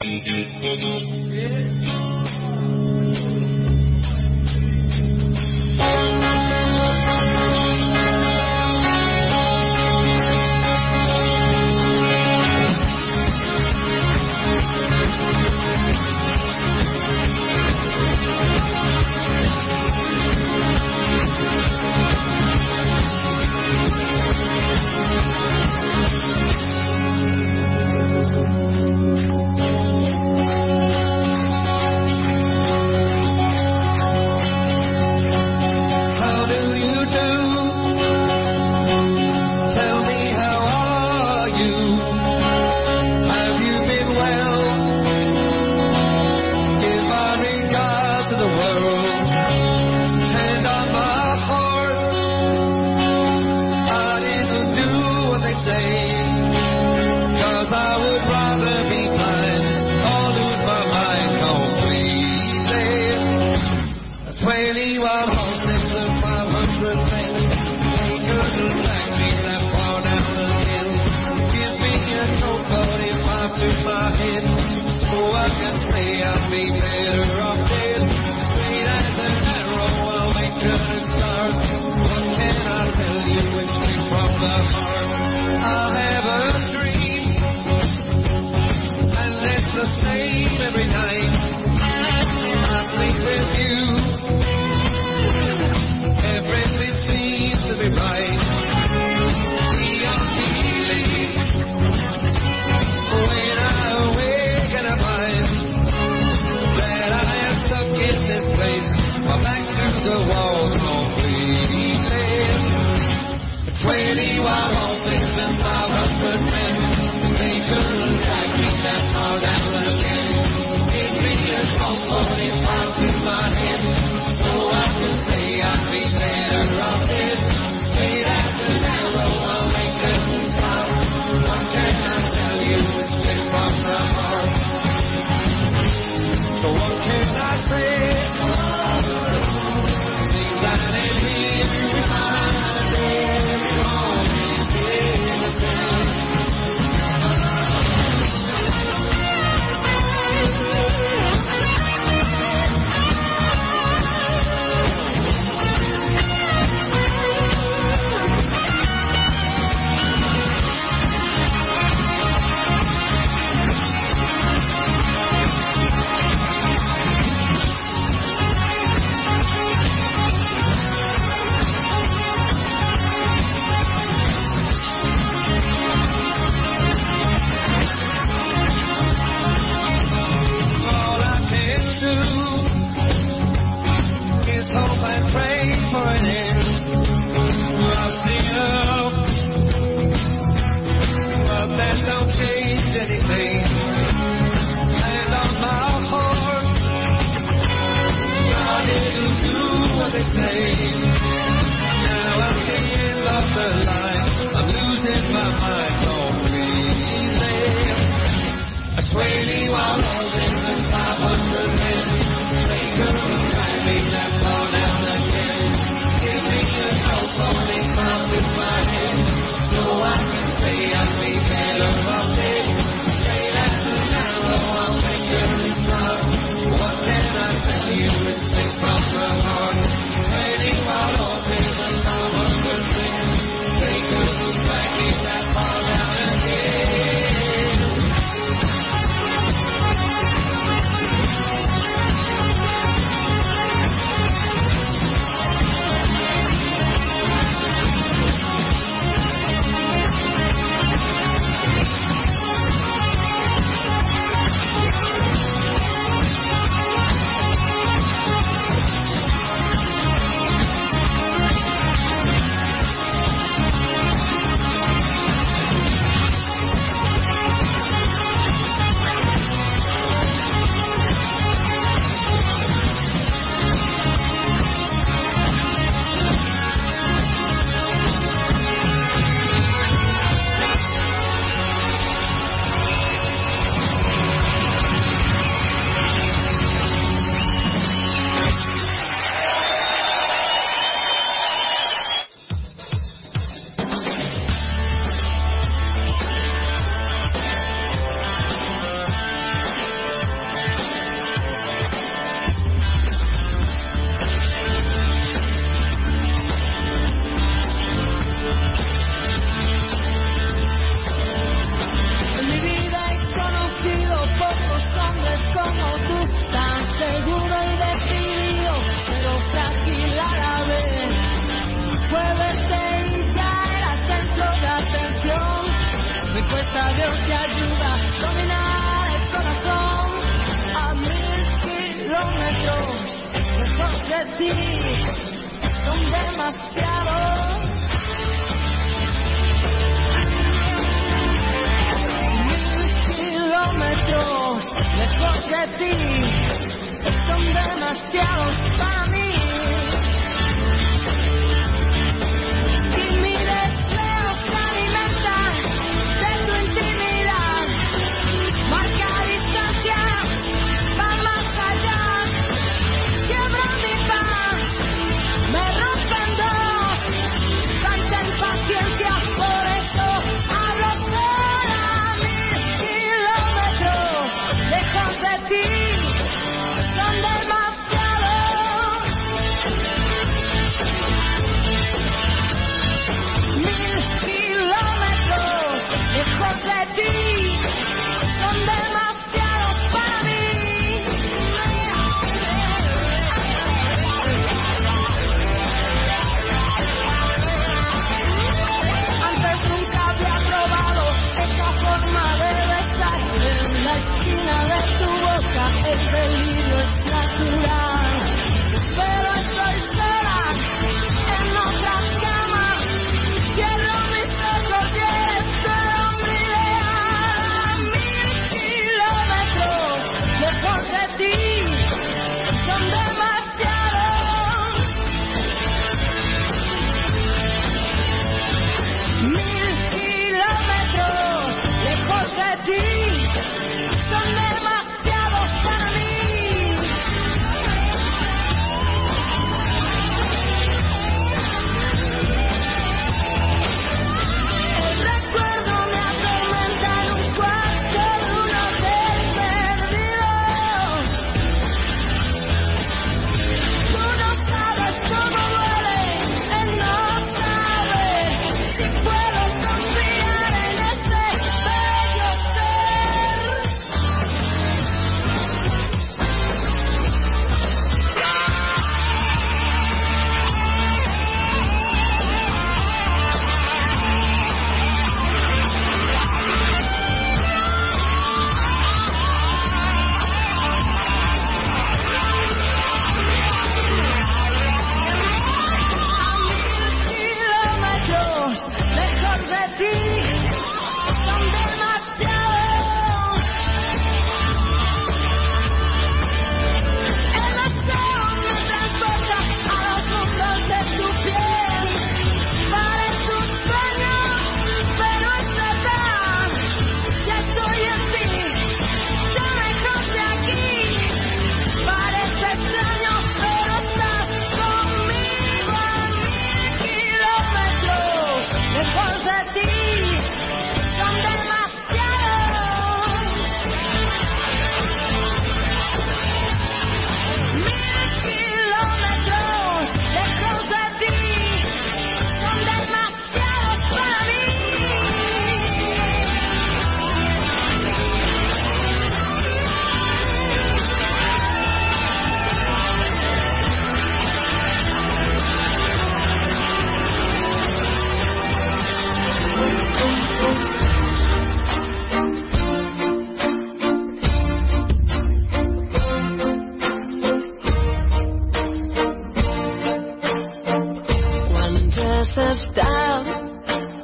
Thank you.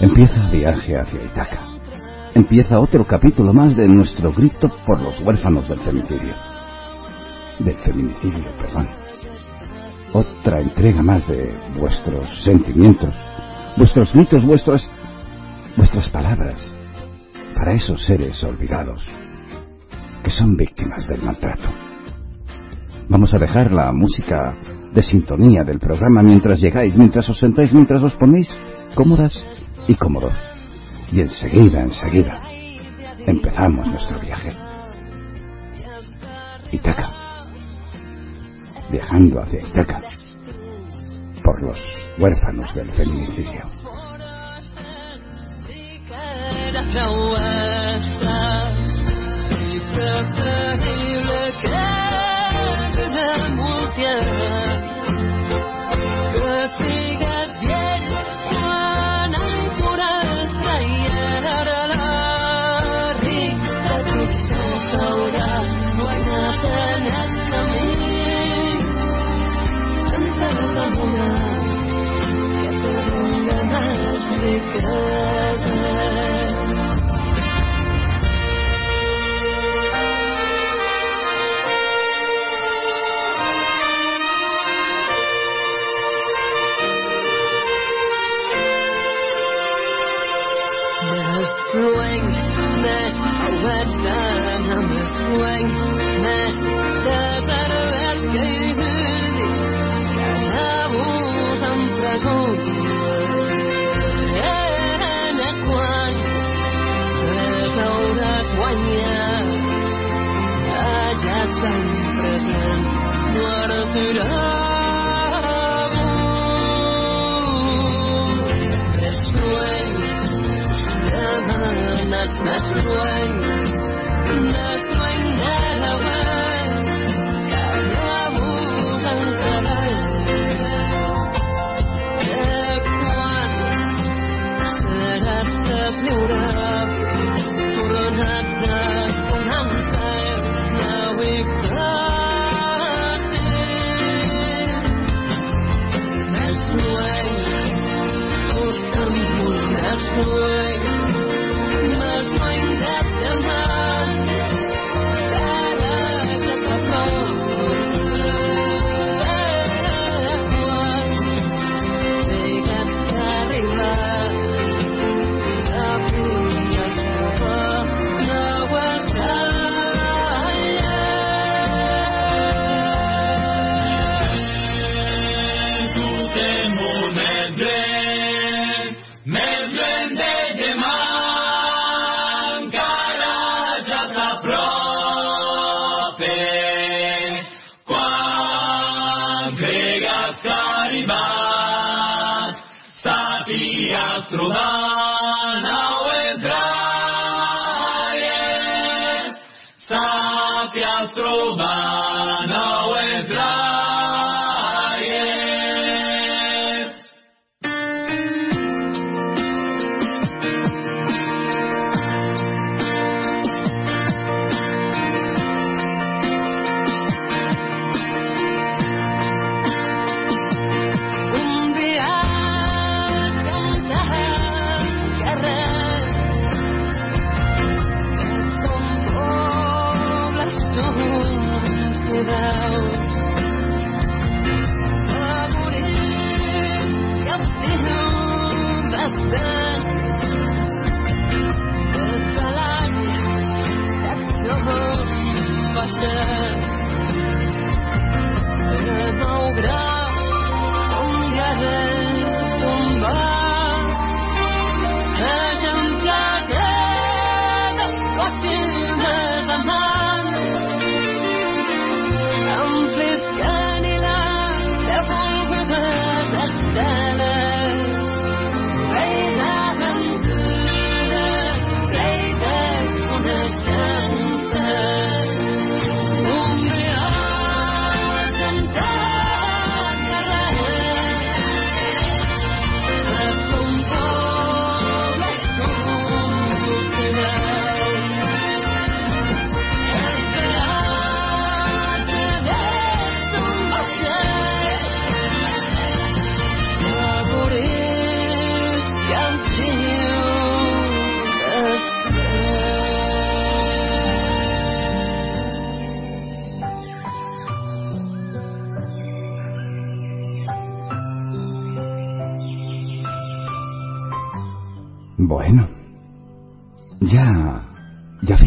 Empieza el viaje hacia Itaca. Empieza otro capítulo más de nuestro grito por los huérfanos del femicidio. Del feminicidio, perdón. Otra entrega más de vuestros sentimientos, vuestros gritos, vuestros, vuestras palabras para esos seres olvidados que son víctimas del maltrato. Vamos a dejar la música de sintonía del programa mientras llegáis, mientras os sentáis, mientras os ponéis cómodas y cómodos. Y enseguida, enseguida, empezamos nuestro viaje. Itaca. Viajando hacia Itaca. Por los huérfanos del feminicidio. Swing, mesh, wet dynamo, swing, mesh, desert. semuanya Ajakan perasaan Wartudamu Mesruai Namanat mesruai Namanat Bueno,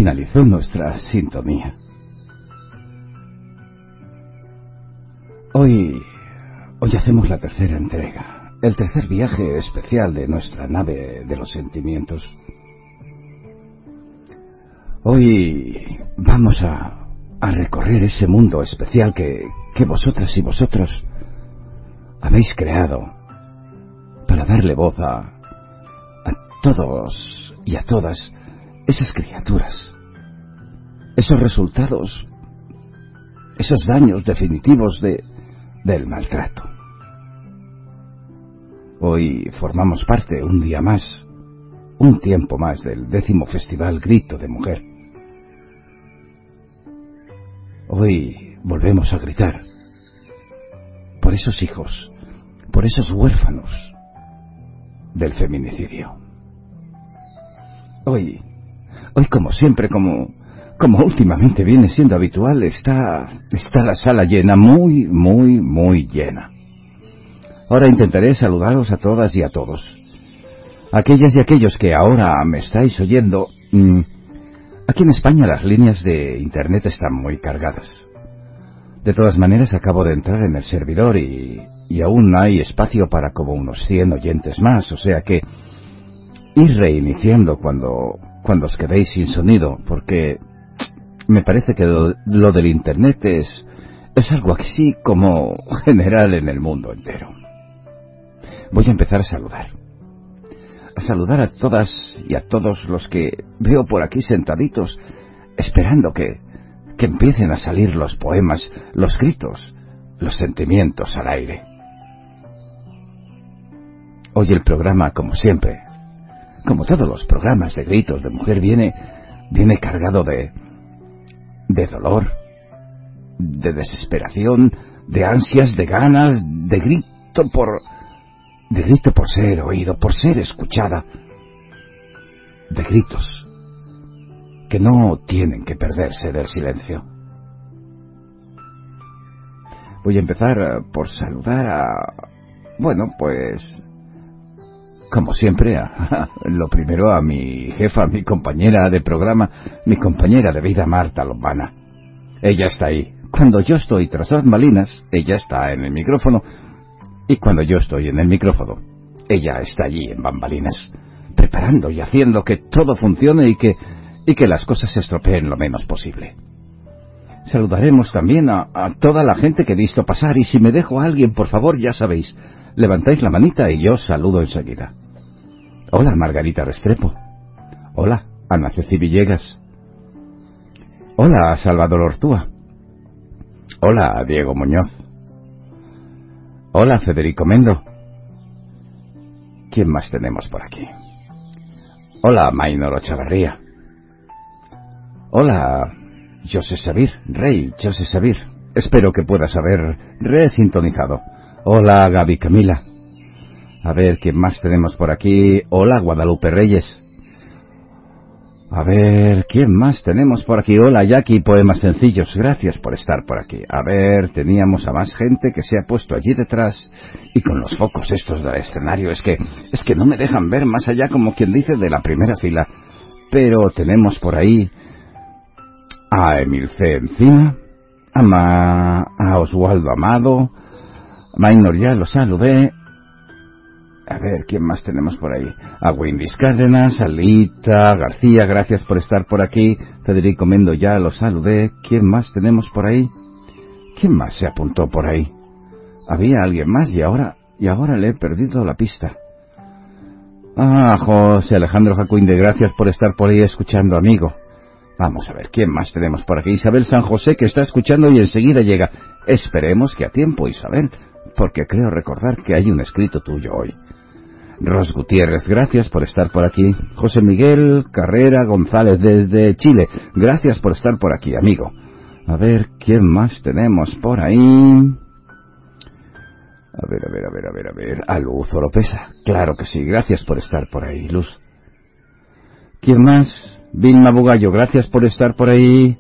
finalizó nuestra sintonía. Hoy, hoy hacemos la tercera entrega, el tercer viaje especial de nuestra nave de los sentimientos. Hoy vamos a, a recorrer ese mundo especial que, que vosotras y vosotros habéis creado para darle voz a, a todos y a todas esas criaturas, esos resultados, esos daños definitivos de, del maltrato. Hoy formamos parte, un día más, un tiempo más del décimo festival Grito de Mujer. Hoy volvemos a gritar por esos hijos, por esos huérfanos del feminicidio. Hoy, hoy como siempre, como, como últimamente viene siendo habitual, está, está la sala llena, muy, muy, muy llena. Ahora intentaré saludaros a todas y a todos. Aquellas y aquellos que ahora me estáis oyendo, mm, aquí en España las líneas de Internet están muy cargadas. De todas maneras, acabo de entrar en el servidor y, y aún hay espacio para como unos 100 oyentes más, o sea que ir reiniciando cuando, cuando os quedéis sin sonido, porque me parece que lo, del Internet es, es algo así como general en el mundo entero. Voy a empezar a saludar. A saludar a todas y a todos los que veo por aquí sentaditos, esperando que, que empiecen a salir los poemas, los gritos, los sentimientos al aire. Hoy el programa, como siempre, como todos los programas de gritos de mujer, viene, viene cargado de, de dolor, de desesperación, de ansias, de ganas, de grito por, de grito por ser oído, por ser escuchada, de gritos que no tienen que perderse del silencio. Voy a empezar eh, por saludar a, bueno, pues, como siempre, a, lo primero a mi jefa, mi compañera de programa, mi compañera de vida, Marta Lombana. Ella está ahí. Cuando yo estoy tras las malinas, ella está en el micrófono. Y cuando yo estoy en el micrófono, ella está allí en bambalinas, preparando y haciendo que todo funcione y que, y que las cosas se estropeen lo menos posible. Saludaremos también a, a, toda la gente que he visto pasar y si me dejo a alguien, por favor, ya sabéis, levantáis la manita y yo saludo enseguida. Hola, Margarita Restrepo. Hola, Ana Ceci Villegas. Hola, Salvador Ortúa. Hola, Diego Muñoz. Hola, Federico Mendo. ¿Quién más tenemos por aquí? Hola, Maynor Ochavarría. Hola, José Sabir, Rey José Sabir. Espero que puedas haber resintonizado. Hola, Gaby Camila. A ver, ¿quién más tenemos por aquí? Hola, Guadalupe Reyes. A ver, ¿quién más tenemos por aquí? Hola, Jackie, Poemas Sencillos. Gracias por estar por aquí. A ver, teníamos a más gente que se ha puesto allí detrás y con los focos estos del escenario. Es que, es que no me dejan ver más allá como quien dice de la primera fila. Pero tenemos por ahí a Emilce Encina, a, Ma, a Oswaldo Amado, a Maynor ya lo saludé, a ver, ¿quién más tenemos por ahí? A Windis Cárdenas, a Lita, García, gracias por estar por aquí. Federico Mendo, ya lo saludé. ¿Quién más tenemos por ahí? ¿Quién más se apuntó por ahí? Había alguien más y ahora, y ahora le he perdido la pista. Ah, José Alejandro Jacuinde, gracias por estar por ahí escuchando, amigo. Vamos a ver, ¿quién más tenemos por aquí? Isabel San José, que está escuchando y enseguida llega. Esperemos que a tiempo, Isabel, porque creo recordar que hay un escrito tuyo hoy. Ros Gutiérrez, gracias por estar por aquí. José Miguel Carrera González desde Chile, gracias por estar por aquí, amigo. A ver, ¿quién más tenemos por ahí? A ver, a ver, a ver, a ver, a ver. A Luz Oropesa. Claro que sí, gracias por estar por ahí, Luz. ¿Quién más? Vilma Bugallo, gracias por estar por ahí.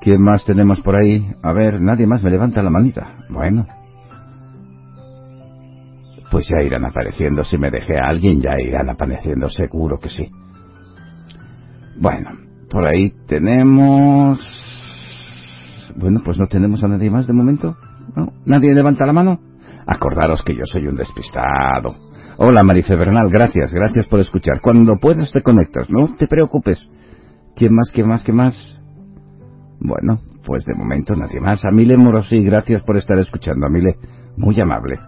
¿Quién más tenemos por ahí? A ver, nadie más me levanta la manita. Bueno, pues ya irán apareciendo. Si me dejé a alguien, ya irán apareciendo, seguro que sí. Bueno, por ahí tenemos... Bueno, pues no tenemos a nadie más de momento. ¿No? ¿Nadie levanta la mano? Acordaros que yo soy un despistado. Hola, Marife Bernal, gracias, gracias por escuchar. Cuando puedas te conectas, no te preocupes. ¿Quién más, quién más, quién más? Bueno, pues de momento nadie más. Amile Morosí, gracias por estar escuchando, Amile. Muy amable.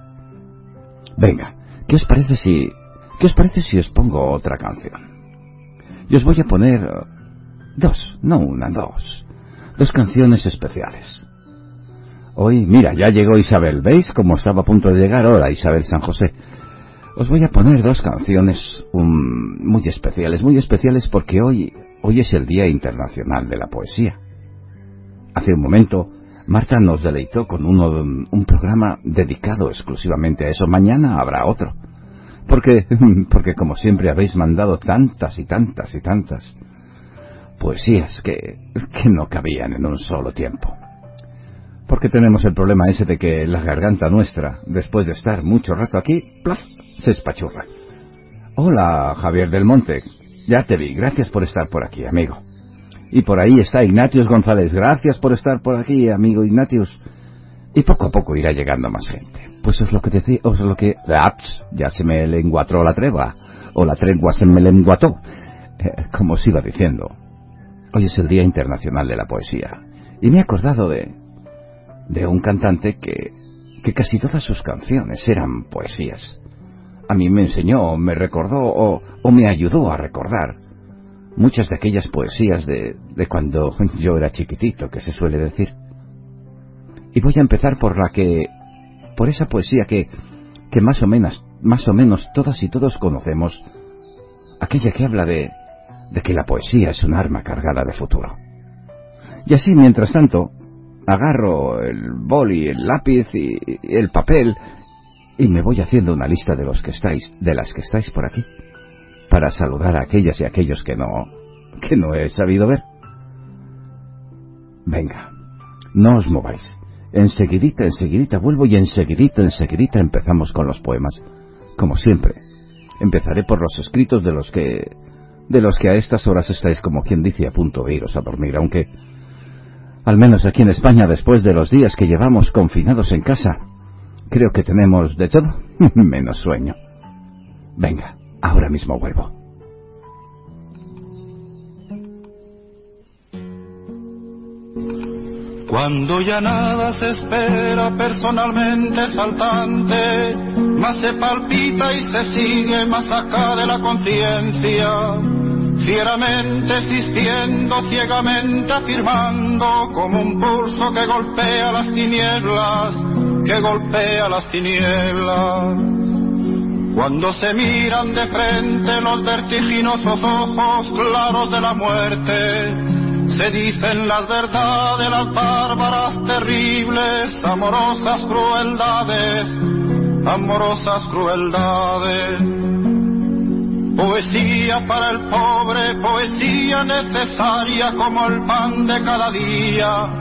Venga, ¿qué os parece si... ¿Qué os parece si os pongo otra canción? Y os voy a poner eh, dos, no una, dos. Dos canciones especiales. Hoy, mira, ya llegó Isabel. ¿Veis cómo estaba a punto de llegar ahora Isabel San José? Os voy a poner dos canciones um, muy especiales, muy especiales porque hoy, hoy es el Día Internacional de la Poesía. Hace un momento, Marta nos deleitó con uno, un programa dedicado exclusivamente a eso. Mañana habrá otro. Porque, porque como siempre habéis mandado tantas y tantas y tantas poesías que, que no cabían en un solo tiempo. Porque tenemos el problema ese de que la garganta nuestra, después de estar mucho rato aquí, ¡plaf! se espachurra. Hola, Javier del Monte. Ya te vi. Gracias por estar por aquí, amigo. Y por ahí está Ignatius González. Gracias por estar por aquí, amigo Ignatius. Y poco a poco irá llegando más gente. Pues es lo que decía, es lo que... Aps, ya se me lenguatró la tregua. O la tregua se me lenguató. Eh, como os iba diciendo. Hoy es el Día Internacional de la Poesía. Y me he acordado de... de un cantante que... que casi todas sus canciones eran poesías a mí me enseñó, me recordó o, me ayudó a recordar muchas de aquellas poesías de, de cuando yo era chiquitito, que se suele decir. Y voy a empezar por la que, por esa poesía que, que más o menos, más o menos todas y todos conocemos, aquella que habla de, de que la poesía es un arma cargada de futuro. Y así, mientras tanto, agarro el boli, el lápiz y el papel y me voy haciendo una lista de los que estáis, de las que estáis por aquí, para saludar a aquellas y aquellos que no, que no he sabido ver. Venga, no os mováis. Enseguidita, enseguidita vuelvo y enseguidita, enseguidita empezamos con los poemas. Como siempre, empezaré por los escritos de los que, de los que a estas horas estáis como quien dice a punto de iros a dormir, aunque, al menos aquí en España, después de los días que llevamos confinados en casa, Creo que tenemos de todo menos sueño. Venga, ahora mismo vuelvo. Cuando ya nada se espera personalmente saltante, más se palpita y se sigue más acá de la conciencia, fieramente existiendo, ciegamente afirmando, como un pulso que golpea las tinieblas, que golpea las tinieblas. Cuando se miran de frente los vertiginosos ojos claros de la muerte, se dicen las verdades, las bárbaras, terribles, amorosas crueldades, amorosas crueldades. Poesía para el pobre, poesía necesaria como el pan de cada día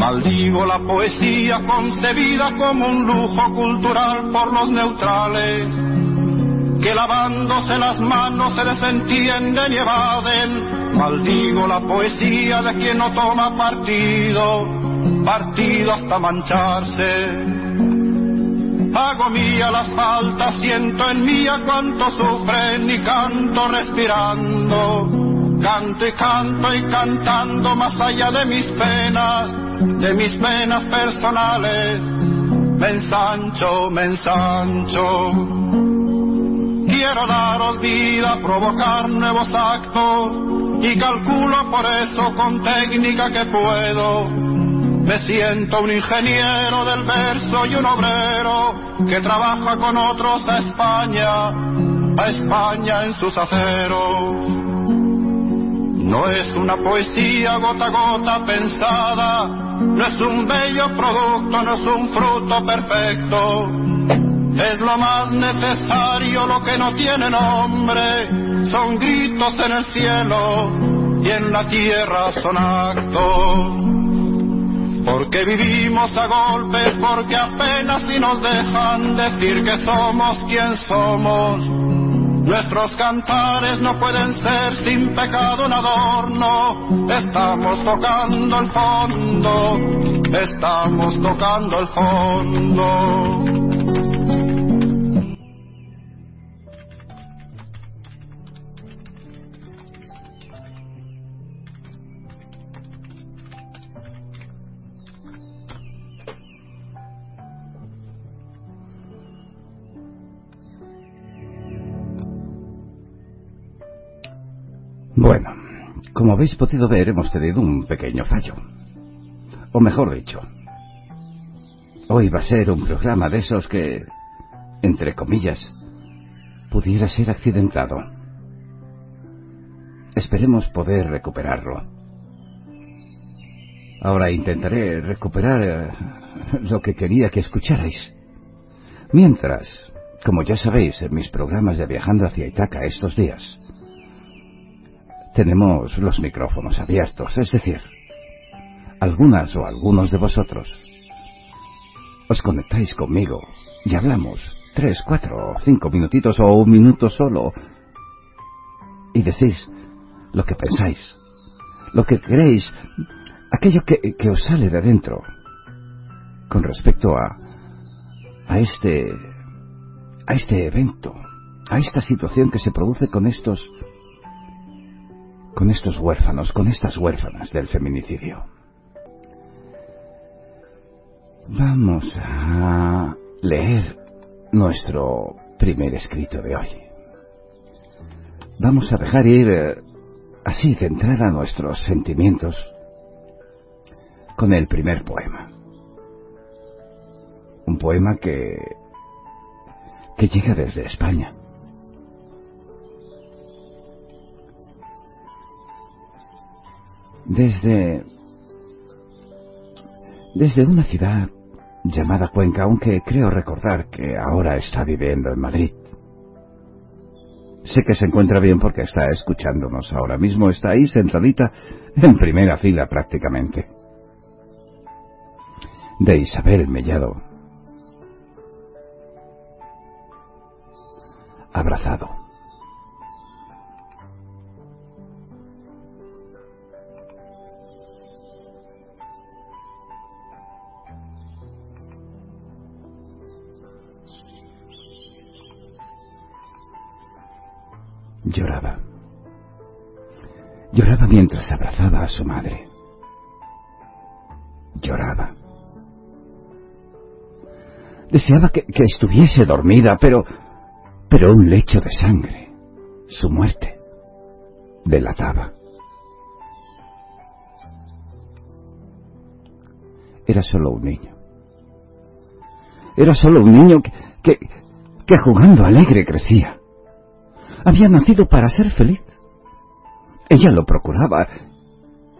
Maldigo la poesía concebida como un lujo cultural por los neutrales, que lavándose las manos se desentienden y evaden. Maldigo la poesía de quien no toma partido, partido hasta mancharse. Hago mía las faltas, siento en mía cuánto sufren y canto respirando. Canto y canto y cantando más allá de mis penas de mis penas personales, me ensancho, me ensancho. Quiero daros vida, provocar nuevos actos y calculo por eso con técnica que puedo. Me siento un ingeniero del verso y un obrero que trabaja con otros a España, a España en sus aceros. No es una poesía gota a gota pensada, no es un bello producto, no es un fruto perfecto. Es lo más necesario, lo que no tiene nombre, son gritos en el cielo y en la tierra son actos. porque vivimos a golpes, porque apenas si nos dejan decir que somos quien somos. Nuestros cantares no pueden ser sin pecado un adorno. Estamos tocando el fondo, estamos tocando el fondo. Bueno, como habéis podido ver, hemos tenido un pequeño fallo. O mejor dicho, hoy va a ser un programa de esos que, entre comillas, pudiera ser accidentado. Esperemos poder recuperarlo. Ahora intentaré recuperar eh, lo que quería que escucharais. Mientras, como ya sabéis en mis programas de Viajando hacia Itaca estos días, tenemos los micrófonos abiertos, es decir, algunas o algunos de vosotros. Os conectáis conmigo y hablamos tres, cuatro, cinco minutitos o un minuto solo. Y decís lo que pensáis, lo que queréis, aquello que, que os sale de dentro con respecto a, a este, a este evento, a esta situación que se produce con estos con estos huérfanos, con estas huérfanas del feminicidio. Vamos a leer nuestro primer escrito de hoy. Vamos a dejar ir eh, así centrar a nuestros sentimientos con el primer poema. Un poema que que llega desde España. Desde desde una ciudad llamada Cuenca, aunque creo recordar que ahora está viviendo en Madrid. Sé que se encuentra bien porque está escuchándonos ahora mismo, está ahí sentadita en primera fila prácticamente. De Isabel Mellado. Abrazado. Lloraba. Lloraba mientras abrazaba a su madre. Lloraba. Deseaba que, que, estuviese dormida, pero... pero un lecho de sangre, su muerte, delataba. Era solo un niño. Era solo un niño que, que, que jugando alegre crecía había nacido para ser feliz. Ella lo procuraba,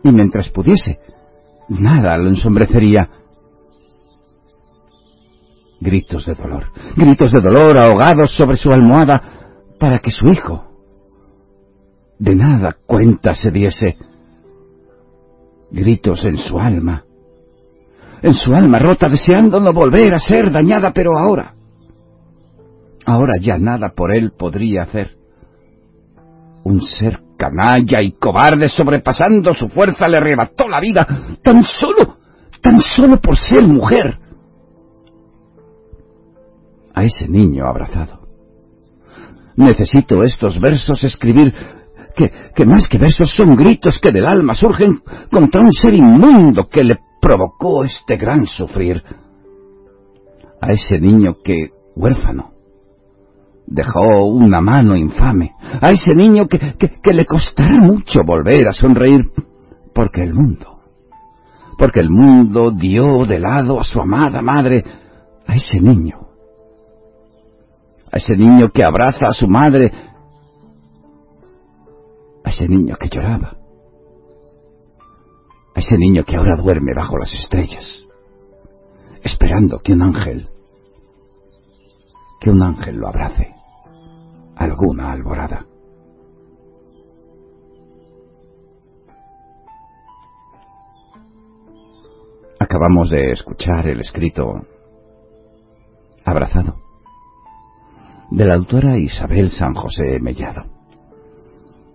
y mientras pudiese, nada lo ensombrecería. Gritos de dolor, gritos de dolor ahogados sobre su almohada para que su hijo de nada cuenta se diese. Gritos en su alma, en su alma rota, deseando no volver a ser dañada, pero ahora, ahora ya nada por él podría hacer. Un ser canalla y cobarde sobrepasando su fuerza le arrebató la vida tan solo, tan solo por ser mujer. A ese niño abrazado. Necesito estos versos escribir que, que más que versos son gritos que del alma surgen contra un ser inmundo que le provocó este gran sufrir. A ese niño que, huérfano, dejó una mano infame a ese niño que, que, que, le costará mucho volver a sonreír, porque el mundo, porque el mundo dio de lado a su amada madre, a ese niño, a ese niño que abraza a su madre, a ese niño que lloraba, a ese niño que ahora duerme bajo las estrellas, esperando que un ángel, que un ángel lo abrace alguna alborada. Acabamos de escuchar el escrito Abrazado de la autora Isabel San José Mellado,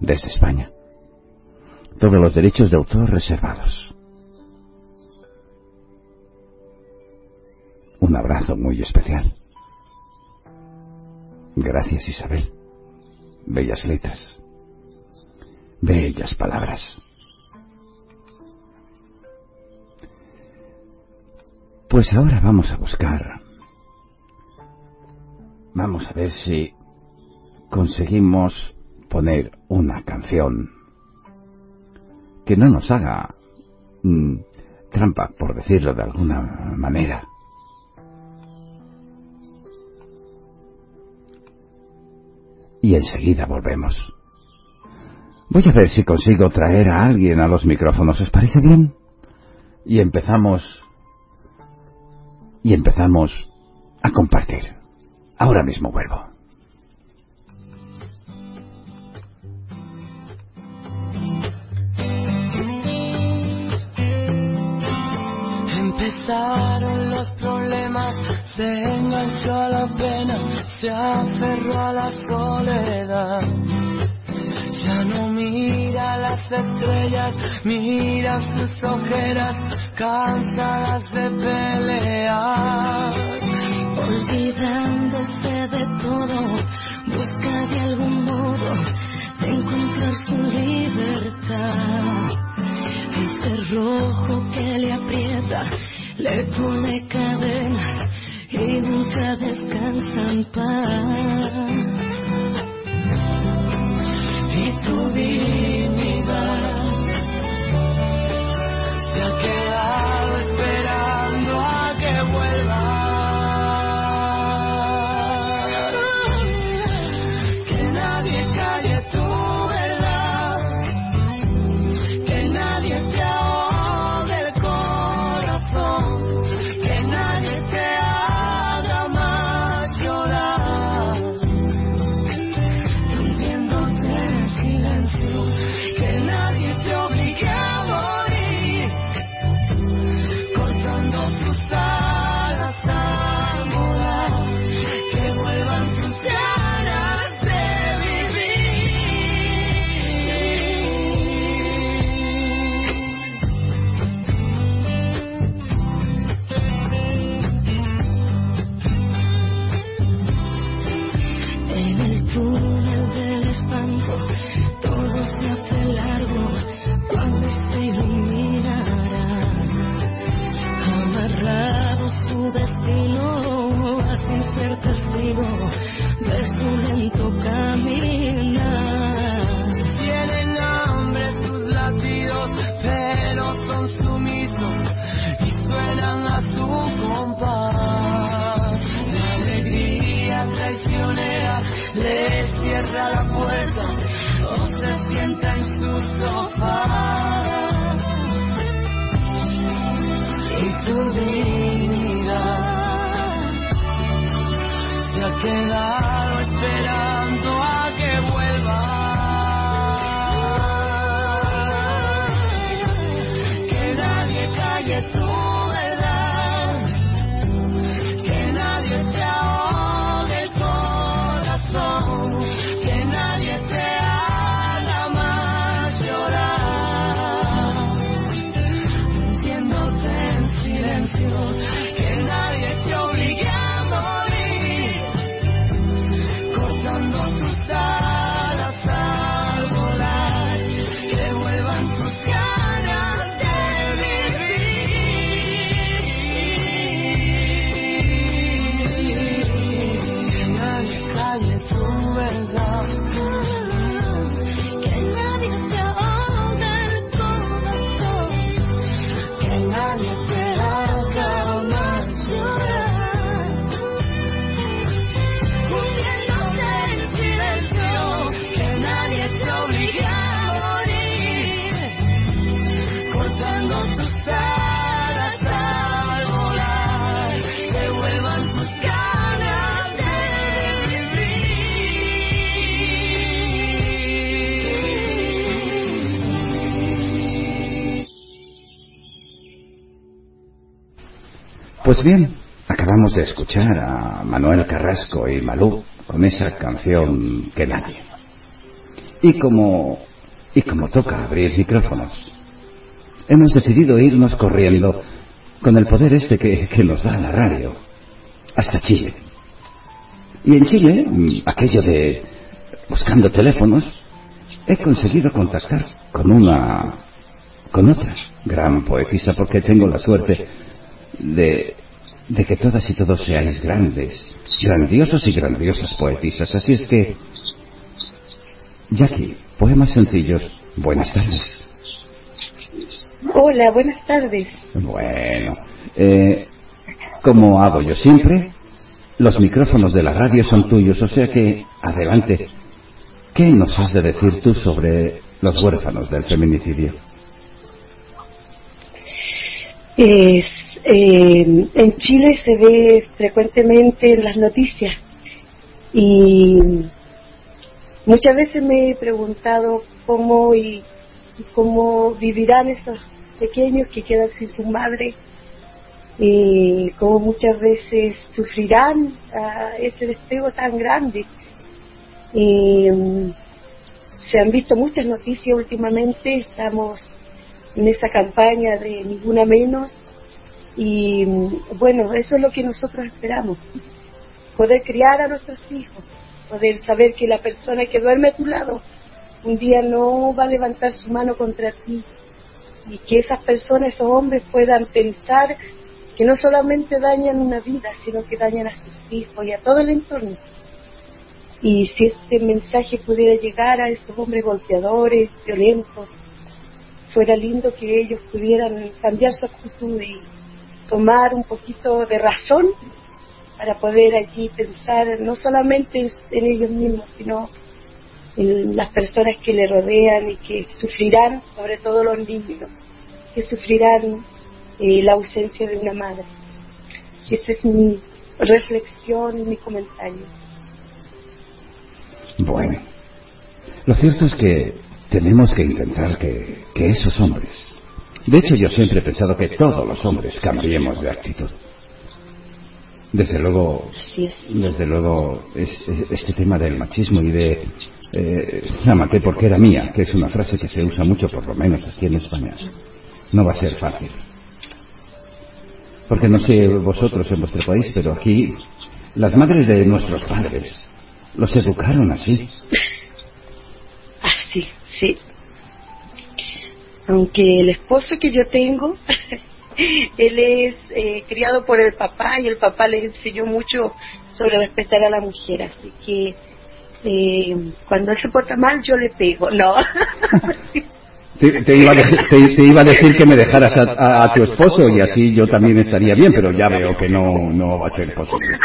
desde España. Todos los derechos de autor reservados. Un abrazo muy especial. Gracias Isabel. Bellas letras. Bellas palabras. Pues ahora vamos a buscar. Vamos a ver si conseguimos poner una canción que no nos haga mm, trampa, por decirlo de alguna manera. Y enseguida volvemos. Voy a ver si consigo traer a alguien a los micrófonos. ¿Os parece bien? Y empezamos y empezamos a compartir. Ahora mismo vuelvo. Empezaron los problemas, se enganchó a la pena, se aferró a la soledad. Ya no mira las estrellas, mira sus ojeras, cansadas de pelear. Olvidándose de todo, busca de algún modo de encontrar su libertad. El cerrojo que le aprieta, le pone cadenas y nunca descansa en paz. y tu dignidad se bien, acabamos de escuchar a Manuel Carrasco y Malú con esa canción que nadie. Y como y como toca abrir micrófonos, hemos decidido irnos corriendo con el poder este que, que nos da la radio hasta Chile. Y en Chile, mm, aquello de buscando teléfonos, he conseguido contactar con una con otra gran poetisa porque tengo la suerte de, de que todas y todos seáis grandes, grandiosos y grandiosas poetisas. Así es que, Jackie, poemas sencillos, buenas tardes. Hola, buenas tardes. Bueno, eh, como hago yo siempre, los micrófonos de la radio son tuyos, o sea que, adelante. ¿Qué nos has de decir tú sobre los huérfanos del feminicidio? Es, eh, en Chile se ve frecuentemente en las noticias y muchas veces me he preguntado cómo y, cómo vivirán esos pequeños que quedan sin su madre y cómo muchas veces sufrirán ah, ese despego tan grande. Y, mm, se han visto muchas noticias últimamente, estamos en esa campaña de ninguna menos y bueno, eso es lo que nosotros esperamos, poder criar a nuestros hijos, poder saber que la persona que duerme a tu lado un día no va a levantar su mano contra ti y que esas personas, esos hombres puedan pensar que no solamente dañan una vida, sino que dañan a sus hijos y a todo el entorno. Y si este mensaje pudiera llegar a esos hombres golpeadores, violentos, fuera lindo que ellos pudieran cambiar su actitud tomar un poquito de razón para poder allí pensar no solamente en, ellos mismos, sino en las personas que le rodean y que sufrirán, sobre todo los niños, que sufrirán eh, la ausencia de una madre. Y esa es mi reflexión y mi comentario. Bueno, lo cierto es que tenemos que intentar que, que esos hombres... De hecho, yo siempre he pensado que todos los hombres cambiemos de actitud. Desde luego, desde luego, es- es- este tema del machismo y de eh, la maté porque era mía, que es una frase que se usa mucho, por lo menos aquí en España, no va a ser fácil. Porque no sé vosotros en vuestro país, pero aquí las madres de nuestros padres los educaron así. Así, sí. Aunque el esposo que yo tengo, él es eh, criado por el papá y el papá le enseñó mucho sobre respetar a la mujer, así que eh, cuando él se porta mal yo le pego, no. Te, te iba a decir, te- te iba a decir que me dejaras a, a- a tu esposo y así yo también estaría bien, pero ya veo que no, no va a ser posible.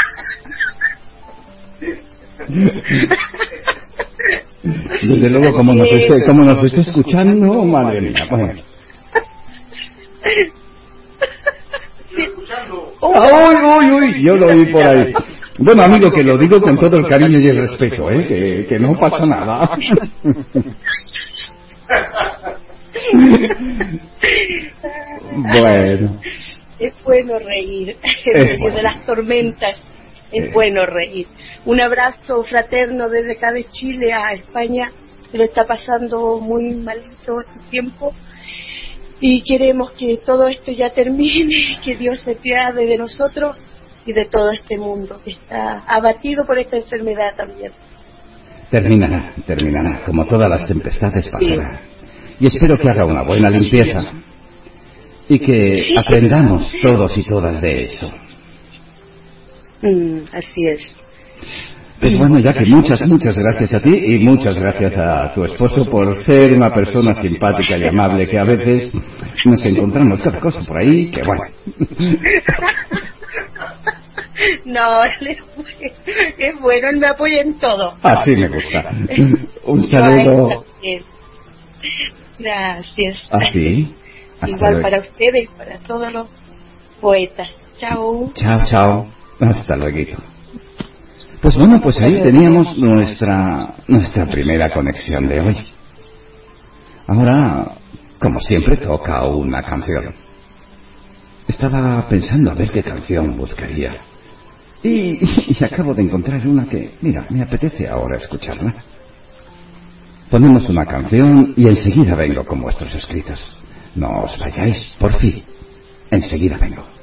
Desde luego, como nos esté, como nos esté escuchando, madre mía. Bueno. Uy, uy, uy, yo lo oí por ahí. Bueno, amigo, que lo digo con todo el cariño y el respeto, ¿eh? que, que no pasa nada. Bueno, Es bueno reír en medio de las tormentas. Es bueno reír. Un abrazo fraterno desde acá de Chile a España, que lo está pasando muy malito este tiempo. Y queremos que todo esto ya termine, que Dios se piade de nosotros y de todo este mundo que está abatido por esta enfermedad también. terminará, terminará, como todas las tempestades pasará. Y espero que haga una buena limpieza y que aprendamos todos y todas de eso. Mm, así es. Pues bueno, ya que muchas, muchas gracias a ti y muchas gracias a tu esposo por ser una persona simpática y amable que a veces nos encontramos cada cosa por ahí que bueno. No, él es, bu- es bueno, él me apoya en todo. Así me gusta. Un saludo. Gracias. Así. Hasta Igual luego. para ustedes y para todos los poetas. Chao. Chao, chao. Hasta luego. Pues bueno, pues ahí teníamos nuestra, nuestra primera conexión de hoy. Ahora, como siempre, toca una canción. estaba pensando a ver qué canción buscaría. Y, y acabo de encontrar una que, mira, me apetece ahora escucharla. Ponemos una canción y enseguida vengo con vuestros escritos. No os vayáis, por fin. Enseguida vengo.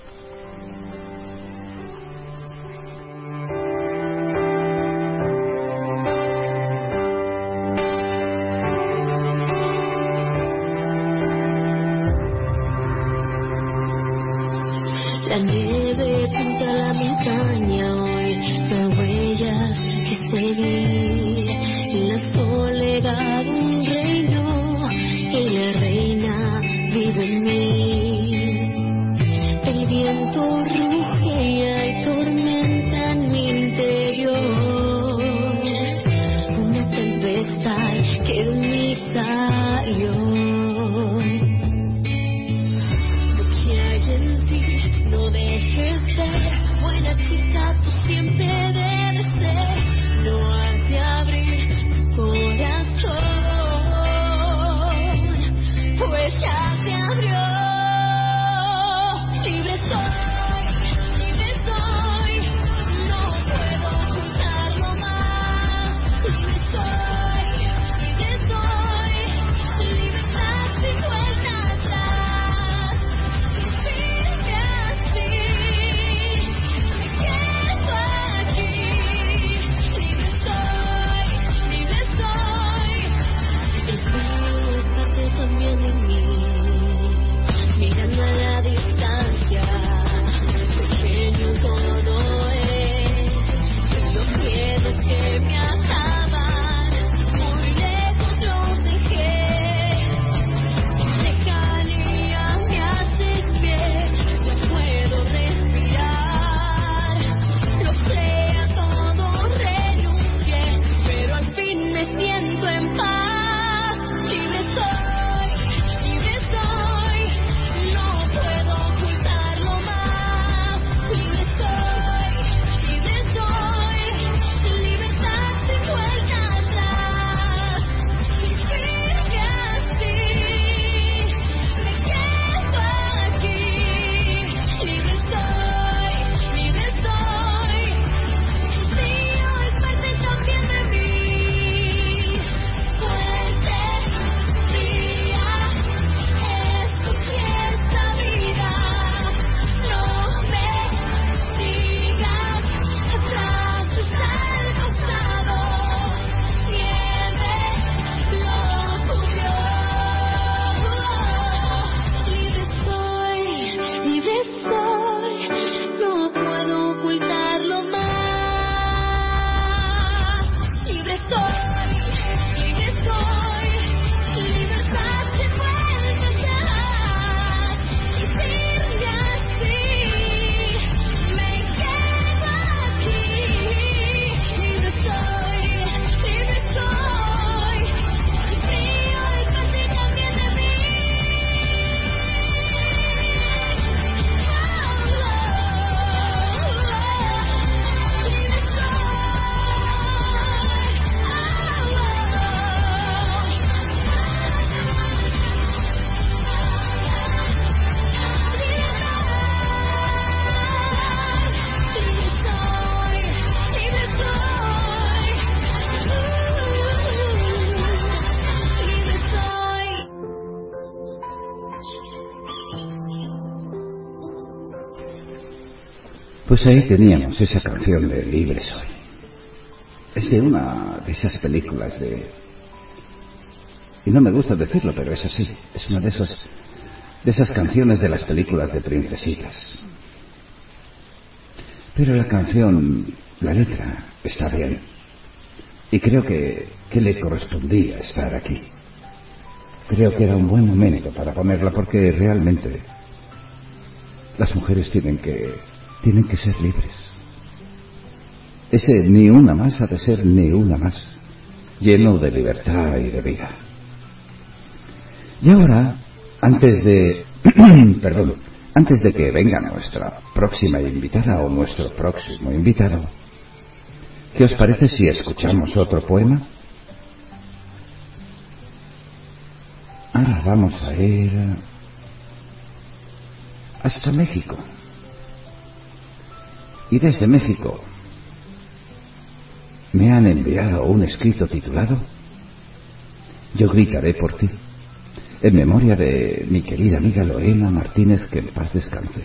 Pues ahí teníamos esa canción de Libre Soy. Es de una de esas películas de... Y no me gusta decirlo, pero es así. Es una de esas, de esas canciones de las películas de princesitas. Pero la canción, la letra, está bien. Y creo que, que le correspondía estar aquí. Creo que era un buen momento para ponerla porque realmente las mujeres tienen que tienen que ser libres. Ese ni una más ha de ser ni una más, lleno de libertad y de vida. Y ahora, antes de, perdón, antes de que venga nuestra próxima invitada o nuestro próximo invitado, ¿qué os parece si escuchamos otro poema? Ahora vamos a ver. hasta México. Y desde México me han enviado un escrito titulado Yo gritaré por ti, en memoria de mi querida amiga Lorena Martínez, que en paz descanse,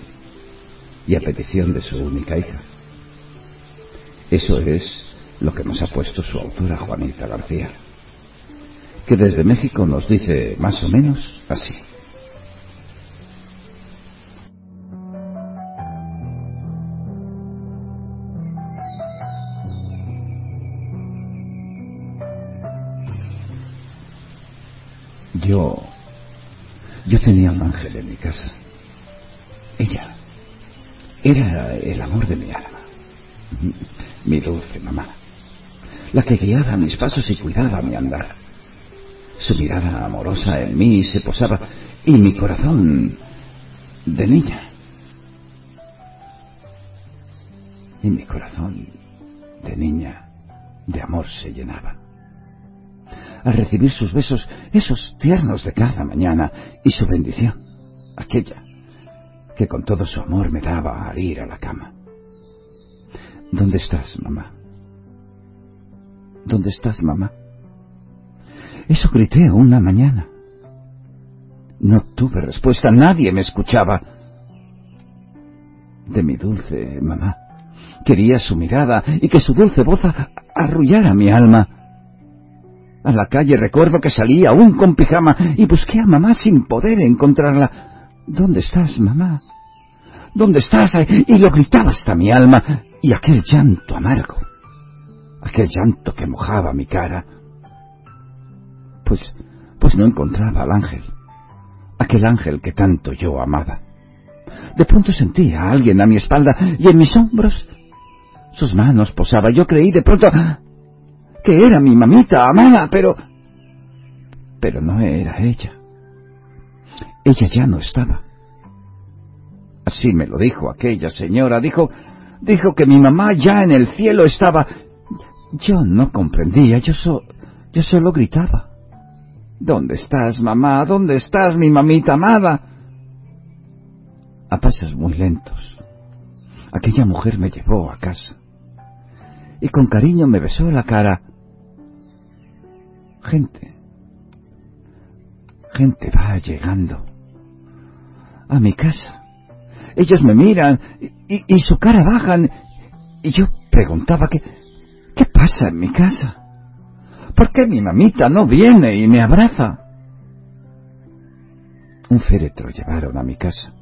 y a petición de su única hija. Eso es lo que nos ha puesto su autora Juanita García, que desde México nos dice más o menos así. Yo... Yo tenía un ángel en mi casa. Ella era el amor de mi alma. Mi dulce mamá. La que guiaba mis pasos y cuidaba mi andar. Su mirada amorosa en mí se posaba y mi corazón de niña. Y mi corazón de niña de amor se llenaba al recibir sus besos, esos tiernos de cada mañana, y su bendición, aquella que con todo su amor me daba al ir a la cama. ¿Dónde estás, mamá? ¿Dónde estás, mamá? Eso grité una mañana. No tuve respuesta, nadie me escuchaba. De mi dulce mamá. Quería su mirada y que su dulce voz arrullara mi alma. A la calle recuerdo que salí aún con pijama y busqué a mamá sin poder encontrarla. ¿Dónde estás, mamá? ¿Dónde estás? Y lo gritaba hasta mi alma. Y aquel llanto amargo. Aquel llanto que mojaba mi cara. Pues, pues no encontraba al ángel. Aquel ángel que tanto yo amaba. De pronto sentí a alguien a mi espalda y en mis hombros sus manos posaba. Yo creí de pronto que era mi mamita amada, pero... Pero no era ella. Ella ya no estaba. Así me lo dijo aquella señora. Dijo, dijo que mi mamá ya en el cielo estaba. Yo no comprendía, yo, yo solo gritaba. ¿Dónde estás, mamá? ¿Dónde estás, mi mamita amada? A pasos muy lentos, aquella mujer me llevó a casa y con cariño me besó la cara Gente. Gente va llegando. A mi casa. Ellos me miran y, su cara bajan. Y yo preguntaba qué, qué pasa en mi casa. ¿Por qué mi mamita no viene y me abraza? Un féretro llevaron a mi casa.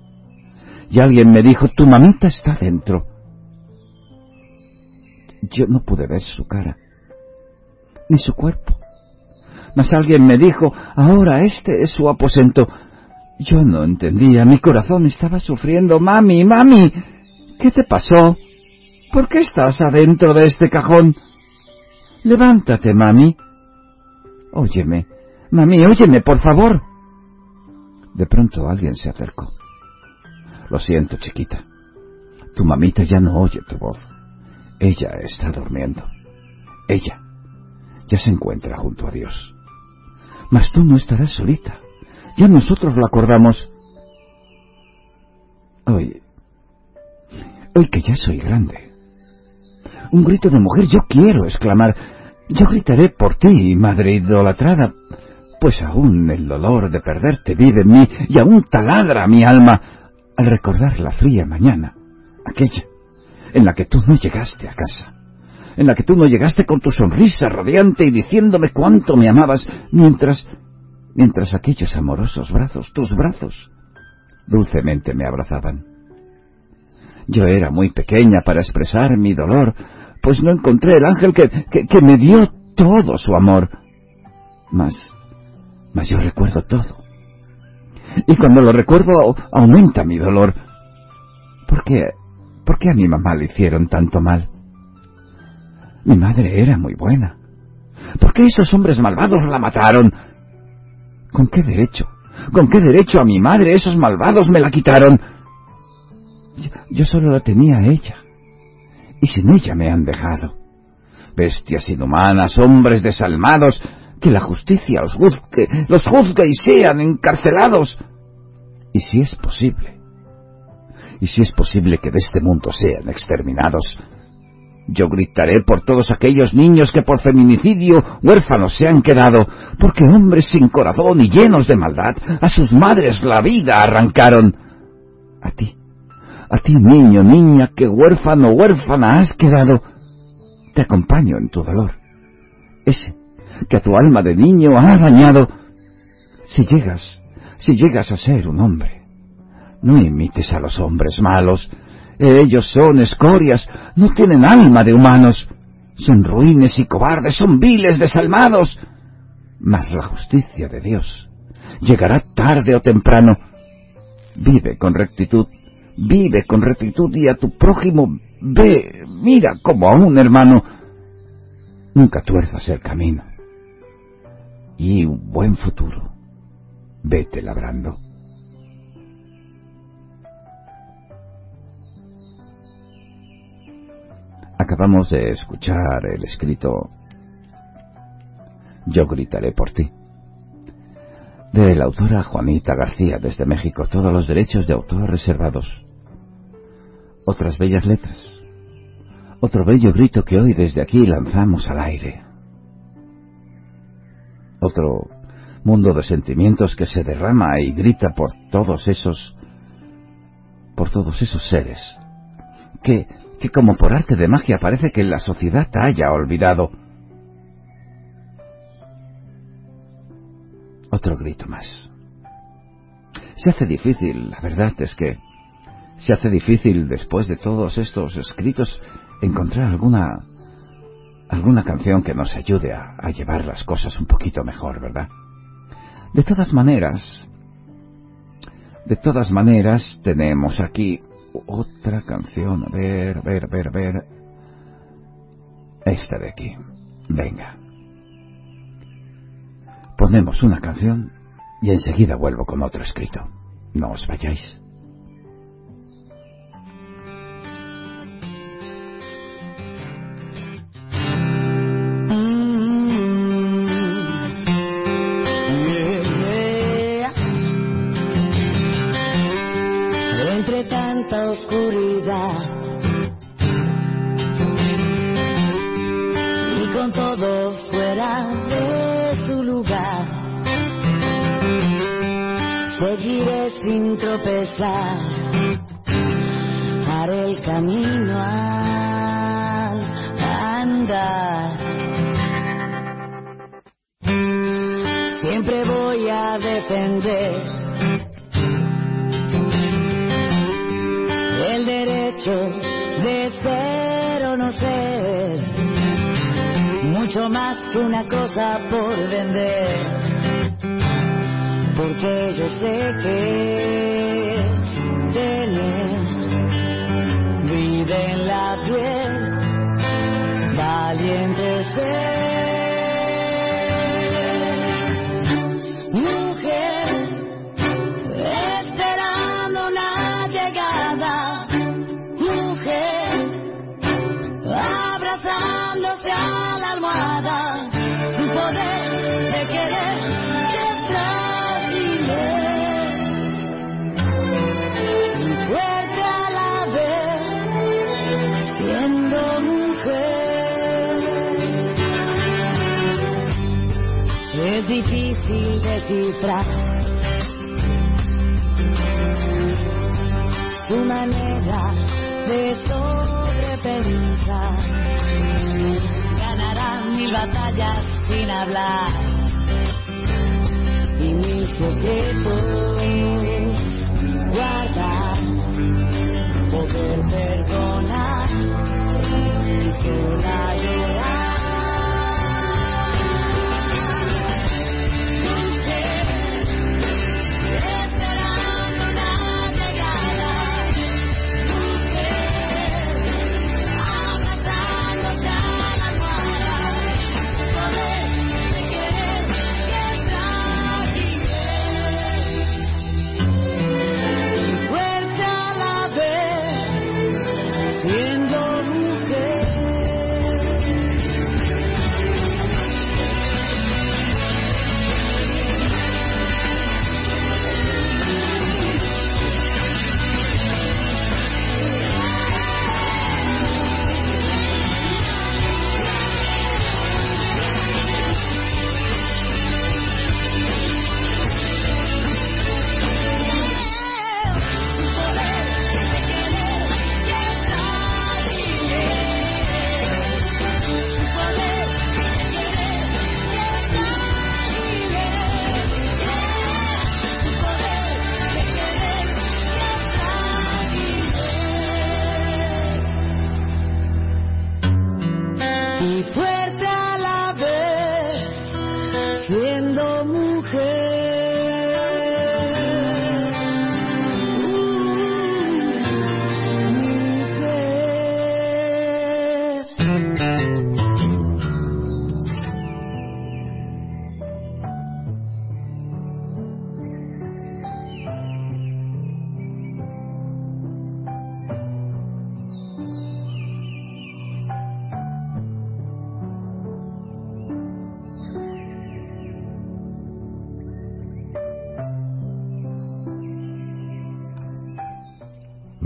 Y alguien me dijo, tu mamita está dentro. Yo no pude ver su cara, ni su cuerpo. Mas alguien me dijo, ahora este es su aposento. Yo no entendía, mi corazón estaba sufriendo. Mami, mami, ¿qué te pasó? ¿Por qué estás adentro de este cajón? Levántate, mami. Óyeme, mami, óyeme, por favor. De pronto alguien se acercó. Lo siento, chiquita. Tu mamita ya no oye tu voz. Ella está durmiendo. Ella ya se encuentra junto a Dios. Mas tú no estarás solita. Ya nosotros lo acordamos. Hoy, hoy que ya soy grande. Un grito de mujer yo quiero exclamar. Yo gritaré por ti, madre idolatrada, pues aún el dolor de perderte vive en mí y aún taladra mi alma al recordar la fría mañana, aquella en la que tú no llegaste a casa en la que tú no llegaste con tu sonrisa radiante y diciéndome cuánto me amabas, mientras, mientras aquellos amorosos brazos, tus brazos, dulcemente me abrazaban. Yo era muy pequeña para expresar mi dolor, pues no encontré el ángel que, que, que me dio todo su amor. Mas, mas yo recuerdo todo. Y cuando lo recuerdo aumenta mi dolor. ¿Por qué, por qué a mi mamá le hicieron tanto mal? Mi madre era muy buena. ¿Por qué esos hombres malvados la mataron? ¿Con qué derecho? ¿Con qué derecho a mi madre esos malvados me la quitaron? Yo, solo la tenía a ella. Y sin ella me han dejado. Bestias inhumanas, hombres desalmados, que la justicia los juzgue, los juzgue y sean encarcelados. Y si es posible, y si es posible que de este mundo sean exterminados. Yo gritaré por todos aquellos niños que por feminicidio huérfanos se han quedado, porque hombres sin corazón y llenos de maldad a sus madres la vida arrancaron. A ti, a ti niño, niña, que huérfano, huérfana has quedado, te acompaño en tu dolor. Ese que a tu alma de niño ha dañado, si llegas, si llegas a ser un hombre, no imites a los hombres malos, ellos son escorias, no tienen alma de humanos. Son ruines y cobardes, son viles, desalmados. Mas la justicia de Dios llegará tarde o temprano. Vive con rectitud, vive con rectitud y a tu prójimo ve, mira como a un hermano. Nunca tuerzas el camino. Y un buen futuro, vete labrando. Acabamos de escuchar el escrito Yo gritaré por ti, de la autora Juanita García desde México, todos los derechos de autor reservados. Otras bellas letras, otro bello grito que hoy desde aquí lanzamos al aire. Otro mundo de sentimientos que se derrama y grita por todos esos, por todos esos seres que que como por arte de magia parece que la sociedad haya olvidado. Otro grito más. Se hace difícil, la verdad es que se hace difícil después de todos estos escritos encontrar alguna alguna canción que nos ayude a, a llevar las cosas un poquito mejor, ¿verdad? De todas maneras, de todas maneras tenemos aquí otra canción. A ver, a ver, a ver, a ver. Esta de aquí. Venga. Ponemos una canción y enseguida vuelvo con otro escrito. No os vayáis.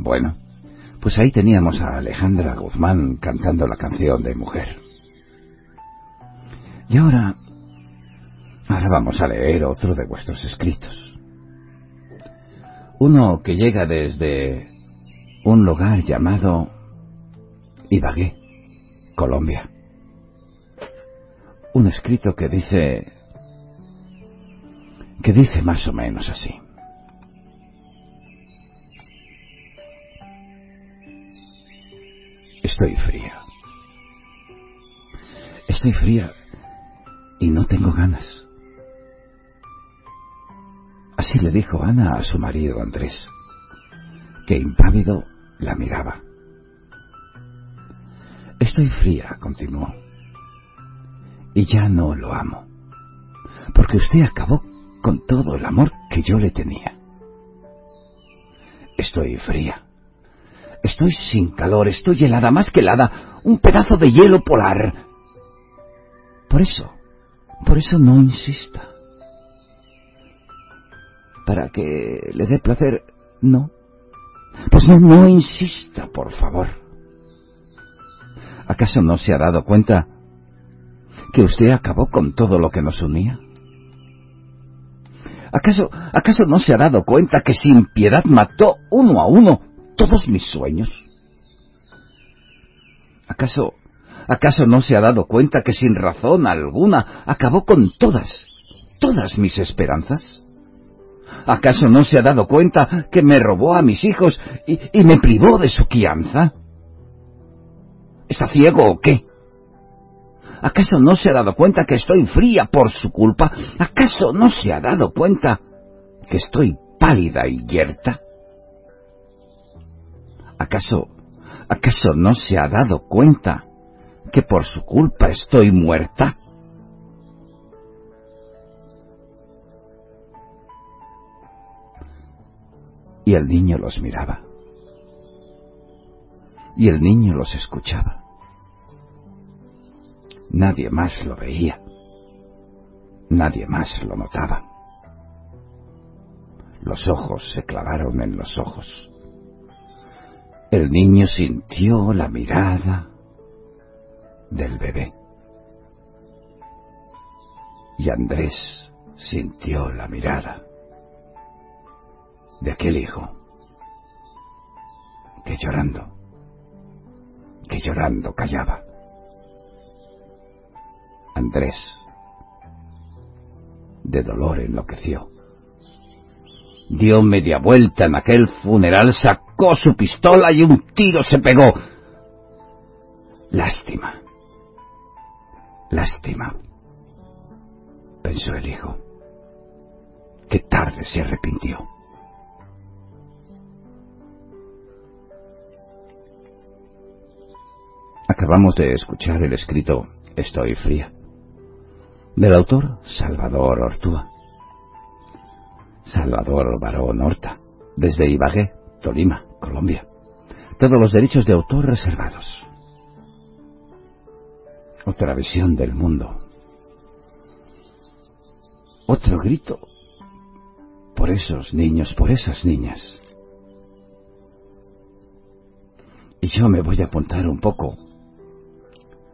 Bueno, pues ahí teníamos a Alejandra Guzmán cantando la canción de Mujer. Y ahora, ahora vamos a leer otro de vuestros escritos. Uno que llega desde un lugar llamado Ibagué, Colombia. Un escrito que dice que dice más o menos así. Estoy fría. Estoy fría y no tengo ganas. Así le dijo Ana a su marido Andrés, que impávido la miraba. Estoy fría, continuó, y ya no lo amo, porque usted acabó con todo el amor que yo le tenía. Estoy fría. Estoy sin calor, estoy helada, más que helada, un pedazo de hielo polar. Por eso, por eso no insista. Para que le dé placer, no. Pues no, no insista, por favor. ¿Acaso no se ha dado cuenta que usted acabó con todo lo que nos unía? ¿Acaso, acaso no se ha dado cuenta que sin piedad mató uno a uno todos mis sueños? ¿Acaso, acaso no se ha dado cuenta que sin razón alguna acabó con todas, todas mis esperanzas? ¿Acaso no se ha dado cuenta que me robó a mis hijos y, me privó de su crianza? ¿Está ciego o qué? ¿Acaso no se ha dado cuenta que estoy fría por su culpa? ¿Acaso no se ha dado cuenta que estoy pálida y yerta? ¿Acaso, acaso no se ha dado cuenta que por su culpa estoy muerta? Y el niño los miraba. Y el niño los escuchaba. Nadie más lo veía. Nadie más lo notaba. Los ojos se clavaron en los ojos. El niño sintió la mirada del bebé. Y Andrés sintió la mirada de aquel hijo que llorando, que llorando callaba. Andrés, de dolor enloqueció. Dio media vuelta en aquel funeral, sacó su pistola y un tiro se pegó. Lástima. Lástima. Pensó el hijo. Qué tarde se arrepintió. Acabamos de escuchar el escrito Estoy fría, del autor Salvador Ortúa. Salvador Barón Horta, desde Ibagué, Tolima, Colombia. Todos los derechos de autor reservados. Otra visión del mundo. Otro grito por esos niños, por esas niñas. Y yo me voy a apuntar un poco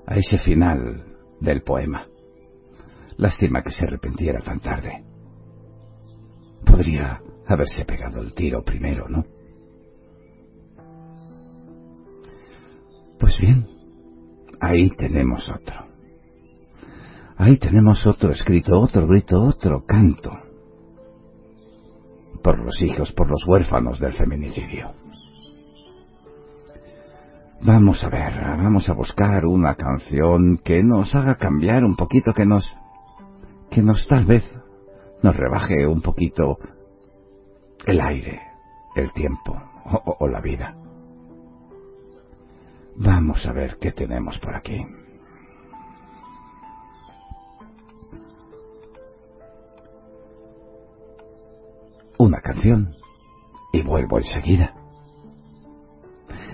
a ese final del poema. Lástima que se arrepintiera tan tarde. Podría haberse pegado el tiro primero, ¿no? Pues bien, ahí tenemos otro. Ahí tenemos otro escrito, otro grito, otro canto. Por los hijos, por los huérfanos del feminicidio. Vamos a ver, vamos a buscar una canción que nos haga cambiar un poquito, que nos... que nos tal vez nos rebaje un poquito el aire, el tiempo o, la vida. Vamos a ver qué tenemos por aquí. Una canción y vuelvo enseguida.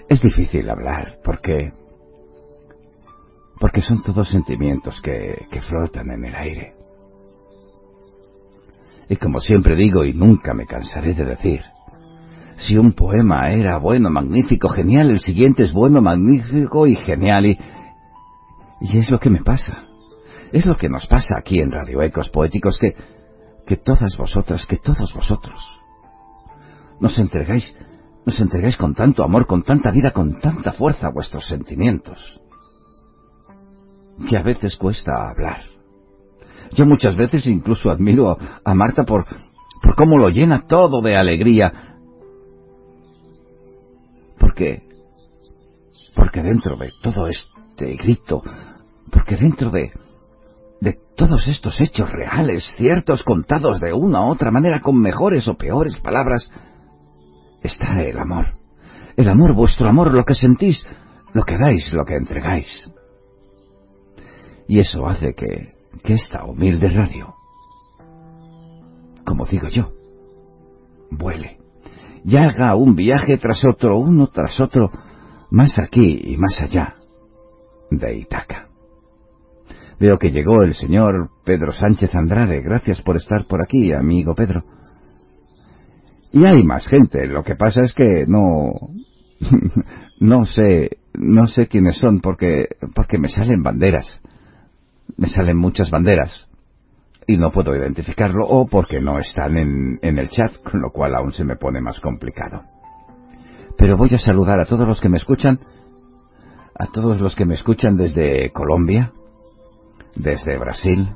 Es difícil hablar porque porque son todos sentimientos que, que flotan en el aire. Y como siempre digo y nunca me cansaré de decir, si un poema era bueno, magnífico, genial, el siguiente es bueno, magnífico y genial y... Y es lo que me pasa. Es lo que nos pasa aquí en Radio Ecos Poéticos que, que todas vosotras, que todos vosotros nos entregáis, nos entregáis con tanto amor, con tanta vida, con tanta fuerza vuestros sentimientos, que a veces cuesta hablar. Yo muchas veces incluso admiro a Marta por, por cómo lo llena todo de alegría. Porque, porque dentro de todo este grito, porque dentro de, de todos estos hechos reales, ciertos, contados de una u otra manera, con mejores o peores palabras, está el amor. El amor, vuestro amor, lo que sentís, lo que dais, lo que entregáis. Y eso hace que, que esta humilde radio, como digo yo, vuele y haga un viaje tras otro, uno tras otro, más aquí y más allá de Itaca. Veo que llegó el señor Pedro Sánchez Andrade. Gracias por estar por aquí, amigo Pedro. Y hay más gente. Lo que pasa es que no, no sé, no sé quiénes son porque, porque me salen banderas. Me salen muchas banderas. Y no puedo identificarlo o porque no están en, en el chat, con lo cual aún se me pone más complicado. Pero voy a saludar a todos los que me escuchan, a todos los que me escuchan desde Colombia, desde Brasil,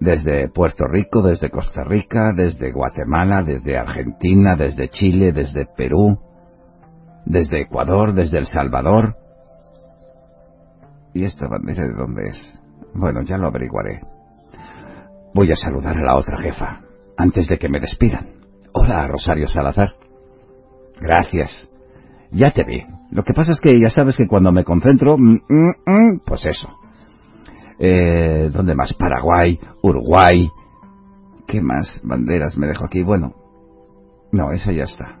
desde Puerto Rico, desde Costa Rica, desde Guatemala, desde Argentina, desde Chile, desde Perú, desde Ecuador, desde El Salvador. ¿Y esta bandera de dónde es? Bueno, ya lo averiguaré. Voy a saludar a la otra jefa, antes de que me despidan. Hola, Rosario Salazar. Gracias. Ya te vi. Lo que pasa es que ya sabes que cuando me concentro, mm, mm, mm, pues eso. Eh, ¿Dónde más? Paraguay, Uruguay. ¿Qué más banderas me dejo aquí? Bueno, no, esa ya está.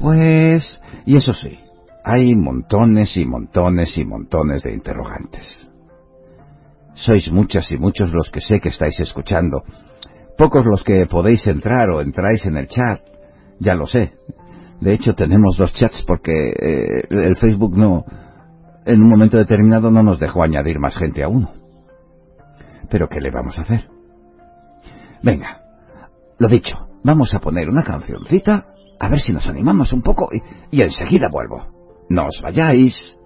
Pues, y eso sí, hay montones y montones y montones de interrogantes. Sois muchas y muchos los que sé que estáis escuchando. Pocos los que podéis entrar o entráis en el chat. Ya lo sé. De hecho, tenemos dos chats porque eh, el Facebook no, en un momento determinado no nos dejó añadir más gente a uno. Pero ¿qué le vamos a hacer? Venga, lo dicho, vamos a poner una cancioncita, a ver si nos animamos un poco y, y enseguida vuelvo. No os vayáis.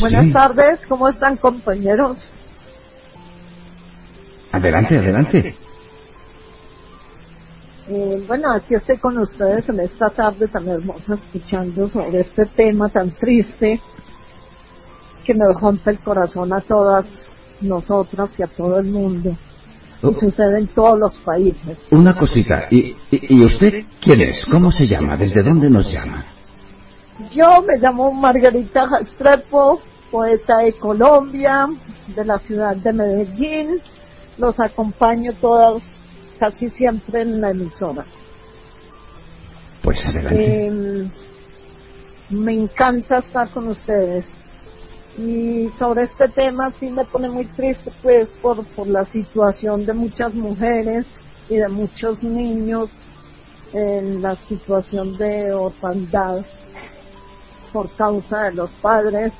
Pues Buenas sí. tardes, ¿cómo están compañeros? Adelante, adelante. Eh, bueno, aquí estoy con ustedes en esta tarde tan hermosa escuchando sobre este tema tan triste que nos rompe el corazón a todas nosotras y a todo el mundo. Oh. Y sucede en todos los países. Una cosita. ¿Y, y, y usted quién es? ¿Cómo se llama? ¿Desde dónde nos llama? Yo me llamo Margarita Restrepo, poeta de Colombia, de la ciudad de Medellín. Los acompaño todas, casi siempre en la emisora. Pues adelante. Eh, me encanta estar con ustedes. Y sobre este tema sí me pone muy triste, pues, por, por la situación de muchas mujeres y de muchos niños en la situación de orfandad por causa de los padres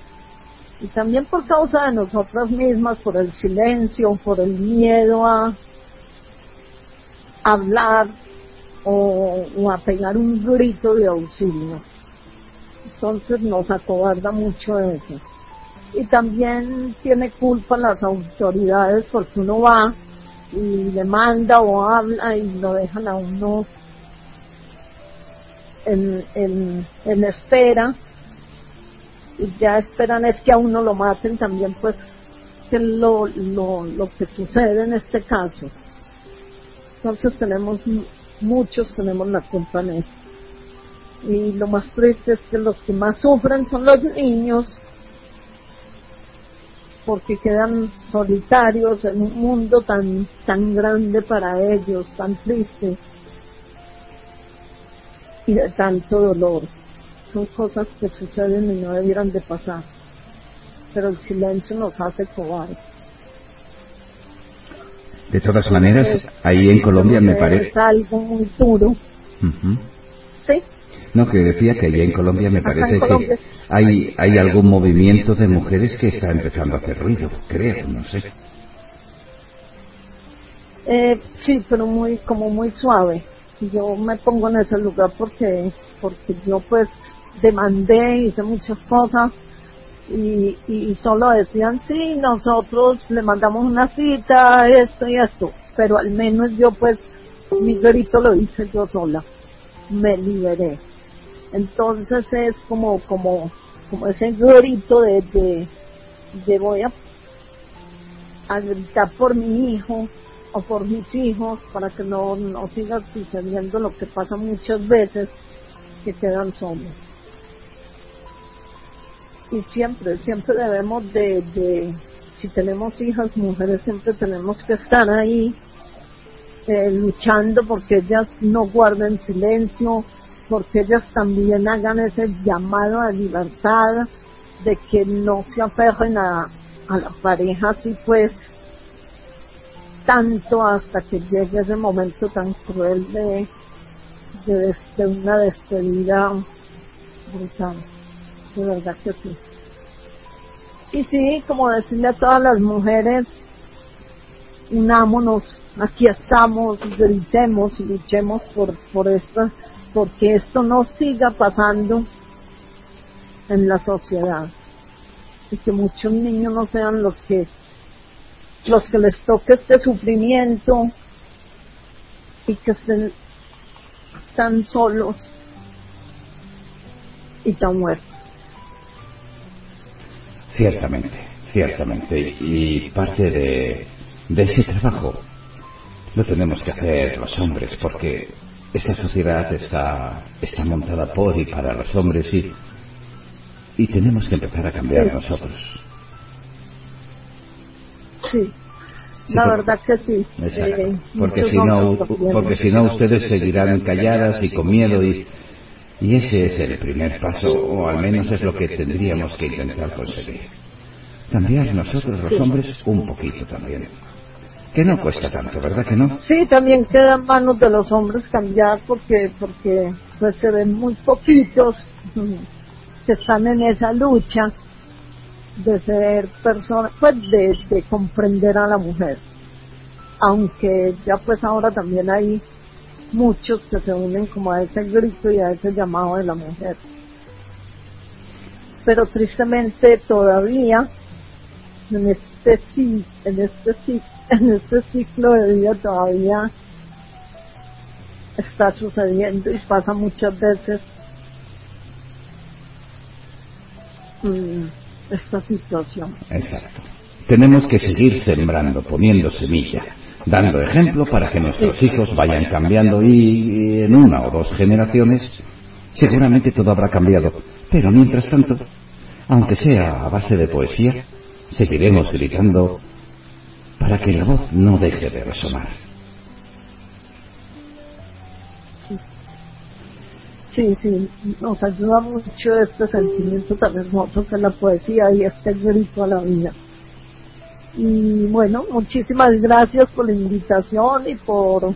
y también por causa de nosotras mismas, por el silencio, por el miedo a hablar o, o a pegar un grito de auxilio. Entonces nos acobarda mucho eso. Y también tiene culpa las autoridades porque uno va y demanda o habla y lo dejan a uno en, en, en espera y ya esperan es que a uno lo maten también pues que lo, lo, lo que sucede en este caso. Entonces tenemos muchos tenemos la culpa en esto. Y lo más triste es que los que más sufren son los niños porque quedan solitarios en un mundo tan tan grande para ellos tan triste y de tanto dolor son cosas que suceden y no debieran de pasar pero el silencio nos hace cobardes De todas maneras, ahí en Colombia me Es parece... algo muy duro Ujú. sí No, que decía que allí en Colombia me parece Colombia. que hay, hay algún movimiento de mujeres que está empezando a hacer ruido, creo, no sé. Eh, sí, pero muy, como muy suave. Yo me pongo en ese lugar porque, porque yo pues demandé, hice muchas cosas y, y solo decían, sí, nosotros le mandamos una cita, esto y esto, pero al menos yo pues mi grito lo hice yo sola, me liberé. Entonces es como, como, como ese grito de, de, de voy a a gritar por mi hijo o por mis hijos para que no, no siga sucediendo lo que pasa muchas veces que quedan solos. Y siempre, siempre debemos de, si tenemos hijas, mujeres, siempre tenemos que estar ahí eh, luchando porque ellas no guarden silencio, porque ellas también hagan ese llamado a libertad, de que no se aferren a, a la pareja así pues tanto hasta que llegue ese momento tan cruel de, de una despedida brutal. De verdad que sí. Y sí, como decirle a todas las mujeres, unámonos, aquí estamos, gritemos y luchemos por, por esto, porque esto no siga pasando en la sociedad y que muchos niños no sean los que los que les toque este sufrimiento y que estén tan solos y tan muertos. Ciertamente, ciertamente. Y parte de, de ese trabajo lo tenemos que hacer los hombres, porque esta sociedad está, está montada por y para los hombres y, y tenemos que empezar a cambiar Sí. nosotros. Sí, la verdad que sí. Exacto. Eh, Porque si no, porque si no ustedes seguirán calladas y con miedo y, y ese es el primer paso, o al menos es lo que tendríamos que intentar conseguir. Cambiar nosotros los Sí. hombres un poquito también. Que no cuesta tanto, ¿verdad que no? Sí, también queda en manos de los hombres cambiar porque porque pues se ven muy poquitos mm, que están en esa lucha de ser personas, pues de, de comprender a la mujer. Aunque ya pues ahora también hay muchos que se unen como a ese grito y a ese llamado de la mujer. pero tristemente todavía en este en este en este ciclo de vida todavía está sucediendo y pasa muchas veces mm, esta situación. Exacto. Tenemos que seguir sembrando, poniendo semilla, dando ejemplo para que nuestros hijos vayan cambiando y en una o dos generaciones seguramente todo habrá cambiado. Pero mientras tanto, aunque sea a base de poesía, seguiremos gritando para que la voz no deje de resonar. Sí, sí, nos ayuda mucho este sentimiento tan hermoso que la poesía y este grito a la vida. Y bueno, muchísimas gracias por la invitación y por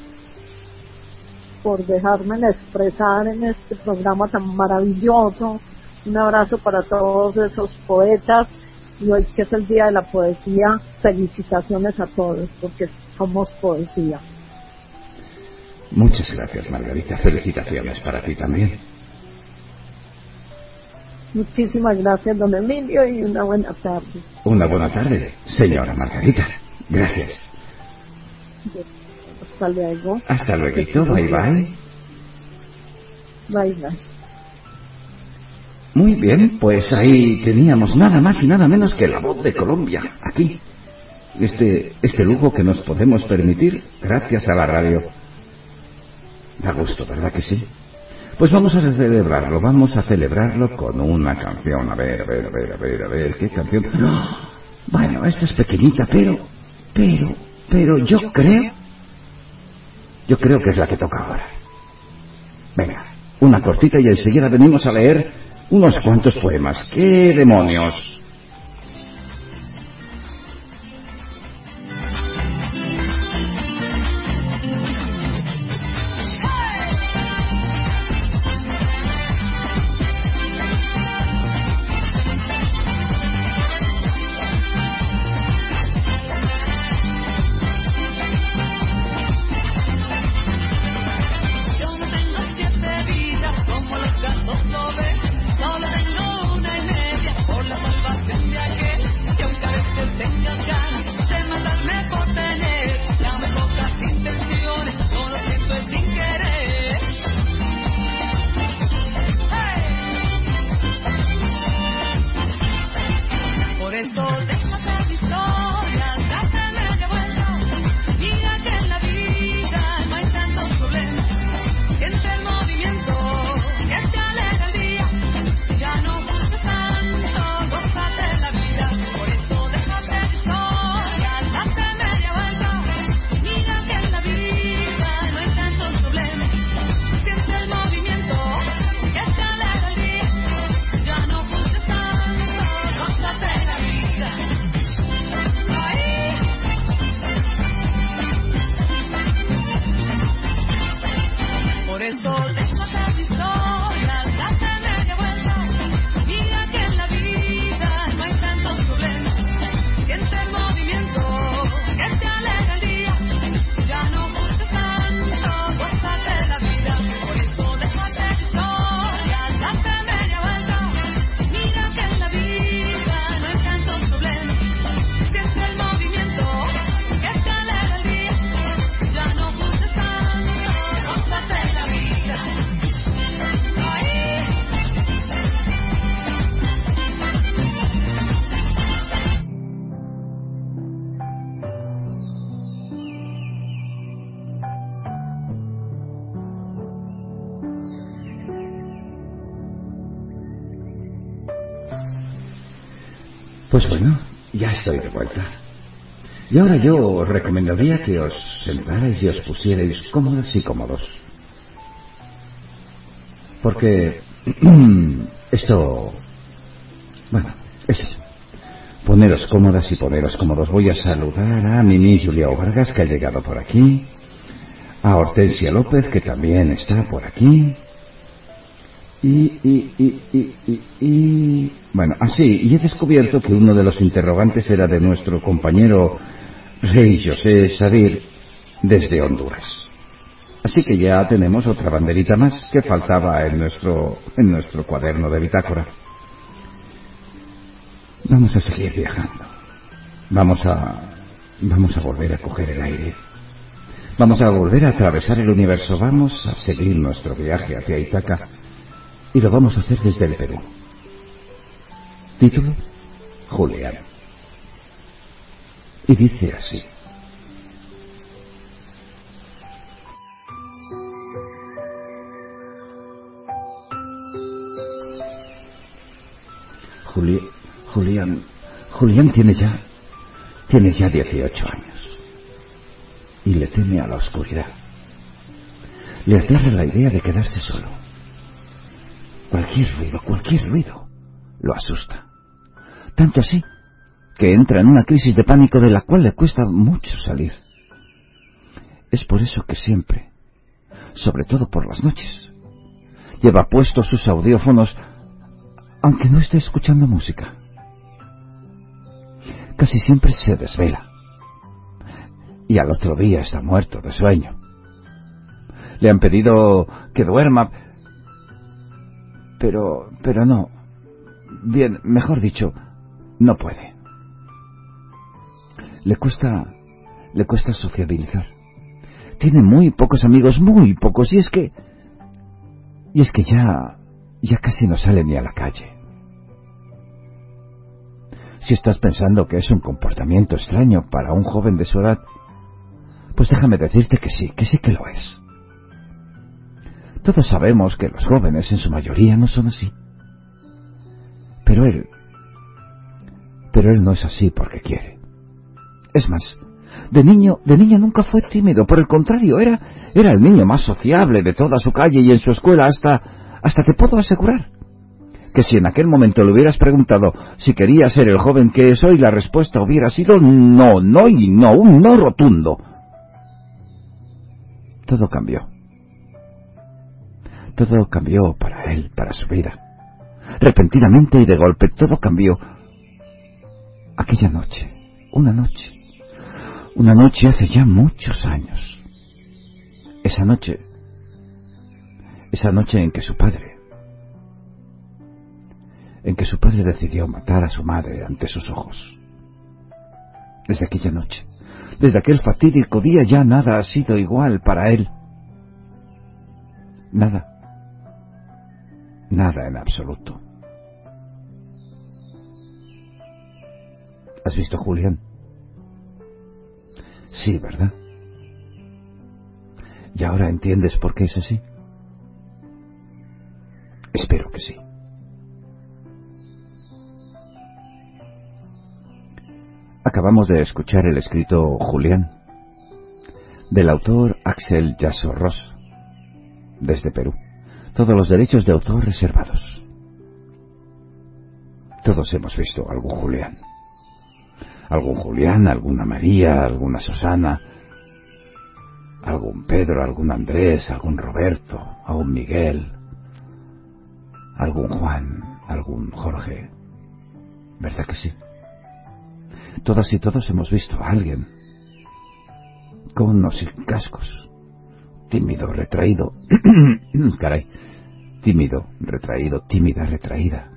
por dejarme expresar en este programa tan maravilloso. Un abrazo para todos esos poetas y hoy que es el Día de la Poesía, felicitaciones a todos porque somos poesía. Muchas gracias, Margarita. Felicitaciones para ti también. Muchísimas gracias, don Emilio, y una buena tarde. Una buena tarde, señora Margarita. Gracias. Hasta luego. Hasta luego. Bye bye. Bye bye. Muy bien, pues ahí teníamos nada más y nada menos que la voz de Colombia, aquí. Este, este lujo que nos podemos permitir gracias a la radio. Da gusto, ¿verdad que sí? Pues vamos a celebrarlo, vamos a celebrarlo con una canción. A ver, a ver, a ver, a ver, a ver, ¿qué canción? ¡Ah! Bueno, esta es pequeñita, pero, pero, pero yo creo, yo creo que es la que toca ahora. Venga, una cortita y enseguida venimos a leer unos cuantos poemas. ¡Qué demonios! Vuelta. Y ahora yo os recomendaría que os sentarais y os pusierais cómodas y cómodos. Porque esto... Bueno, eso. Poneros cómodas y poneros cómodos. Voy a saludar a Mimi Julia Vargas, que ha llegado por aquí. A Hortensia López, que también está por aquí. Y, y, y, y, Bueno, así, y he descubierto que uno de los interrogantes era de nuestro compañero Rey José Sadir desde Honduras. Así que ya tenemos otra banderita más que faltaba en nuestro, en nuestro cuaderno de bitácora. Vamos a seguir viajando. Vamos a... Vamos a volver a coger el aire. Vamos a volver a atravesar el universo. Vamos a seguir nuestro viaje hacia Itaca. Y lo vamos a hacer desde el Perú. Título, Julián. Y dice así. Juli- Julián, Julián tiene ya, tiene ya 18 años. Y le teme a la oscuridad. Le aterra la idea de quedarse solo. Cualquier ruido, cualquier ruido, lo asusta. Tanto así que entra en una crisis de pánico de la cual le cuesta mucho salir. Es por eso que siempre, sobre todo por las noches, lleva puestos sus audiófonos aunque no esté escuchando música. Casi siempre se desvela. Y al otro día está muerto de sueño. Le han pedido que duerma, pero, pero no. Bien, mejor dicho, no puede. Le cuesta, le cuesta sociabilizar. Tiene muy pocos amigos, muy pocos, y es que, y es que ya, ya casi no sale ni a la calle. Si estás pensando que es un comportamiento extraño para un joven de su edad, pues déjame decirte que sí, que sí que lo es. Todos sabemos que los jóvenes en su mayoría no son así. Pero él, pero él no es así porque quiere. Es más, de niño, de niño nunca fue tímido, por el contrario, era, era el niño más sociable de toda su calle y en su escuela hasta, hasta te puedo asegurar que si en aquel momento le hubieras preguntado si quería ser el joven que es hoy, la respuesta hubiera sido no, no y no, un no rotundo. Todo cambió. Todo cambió para él, para su vida. Repentinamente y de golpe todo cambió. Aquella noche, una noche, una noche hace ya muchos años. Esa noche, esa noche en que su padre, en que su padre decidió matar a su madre ante sus ojos. Desde aquella noche, desde aquel fatídico día ya nada ha sido igual para él. Nada. Nada en absoluto. ¿Has visto Julián? Sí, ¿verdad? ¿Y ahora entiendes por qué es así? Espero que sí. Acabamos de escuchar el escrito Julián, del autor Axel Yasso Ross, desde Perú. Todos los derechos de autor reservados. Todos hemos visto algún Julián. Algún Julián, alguna María, alguna Susana, algún Pedro, algún Andrés, algún Roberto, algún Miguel, algún Juan, algún Jorge. ¿Verdad que sí? Todas y todos hemos visto a alguien con unos cascos, tímido, retraído, caray, tímido, retraído, tímida, retraída,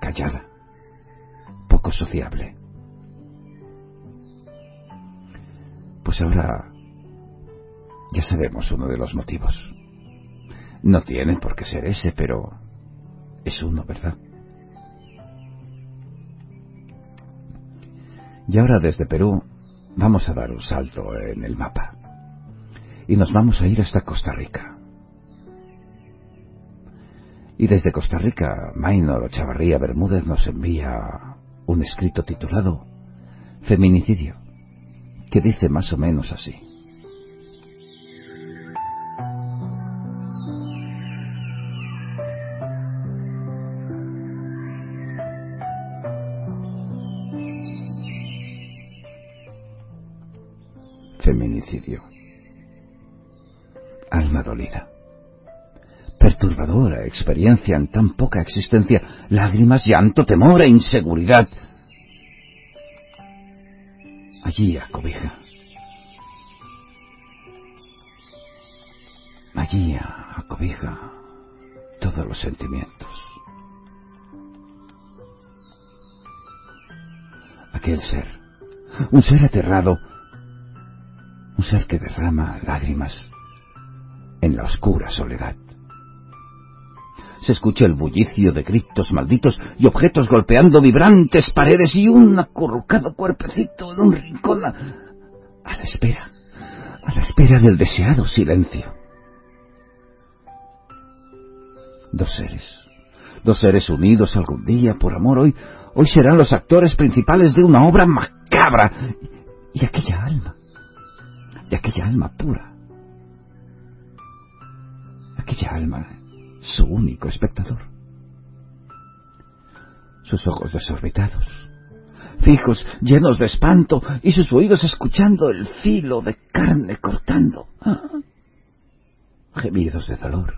callada, poco sociable. Pues ahora ya sabemos uno de los motivos. No tiene por qué ser ese, pero es uno, ¿verdad? Y ahora desde Perú vamos a dar un salto en el mapa. Y nos vamos a ir hasta Costa Rica. Y desde Costa Rica, Maynor Chavarría Bermúdez nos envía un escrito titulado Feminicidio, que dice más o menos así. Feminicidio. Alma dolida. Perturbadora experiencia en tan poca existencia. Lágrimas, llanto, temor e inseguridad. Allí acobija. Allí acobija todos los sentimientos. aquel ser, un ser aterrado, un ser que derrama lágrimas en la oscura soledad. Se escucha el bullicio de gritos malditos y objetos golpeando vibrantes paredes y un acurrucado cuerpecito en un rincón a, a la espera, a la espera del deseado silencio. Dos seres, dos seres unidos algún día por amor hoy, hoy serán los actores principales de una obra macabra. Y aquella alma, y aquella alma pura, aquella alma, su único espectador. Sus ojos desorbitados, fijos, llenos de espanto, y sus oídos escuchando el filo de carne cortando. Gemidos de dolor,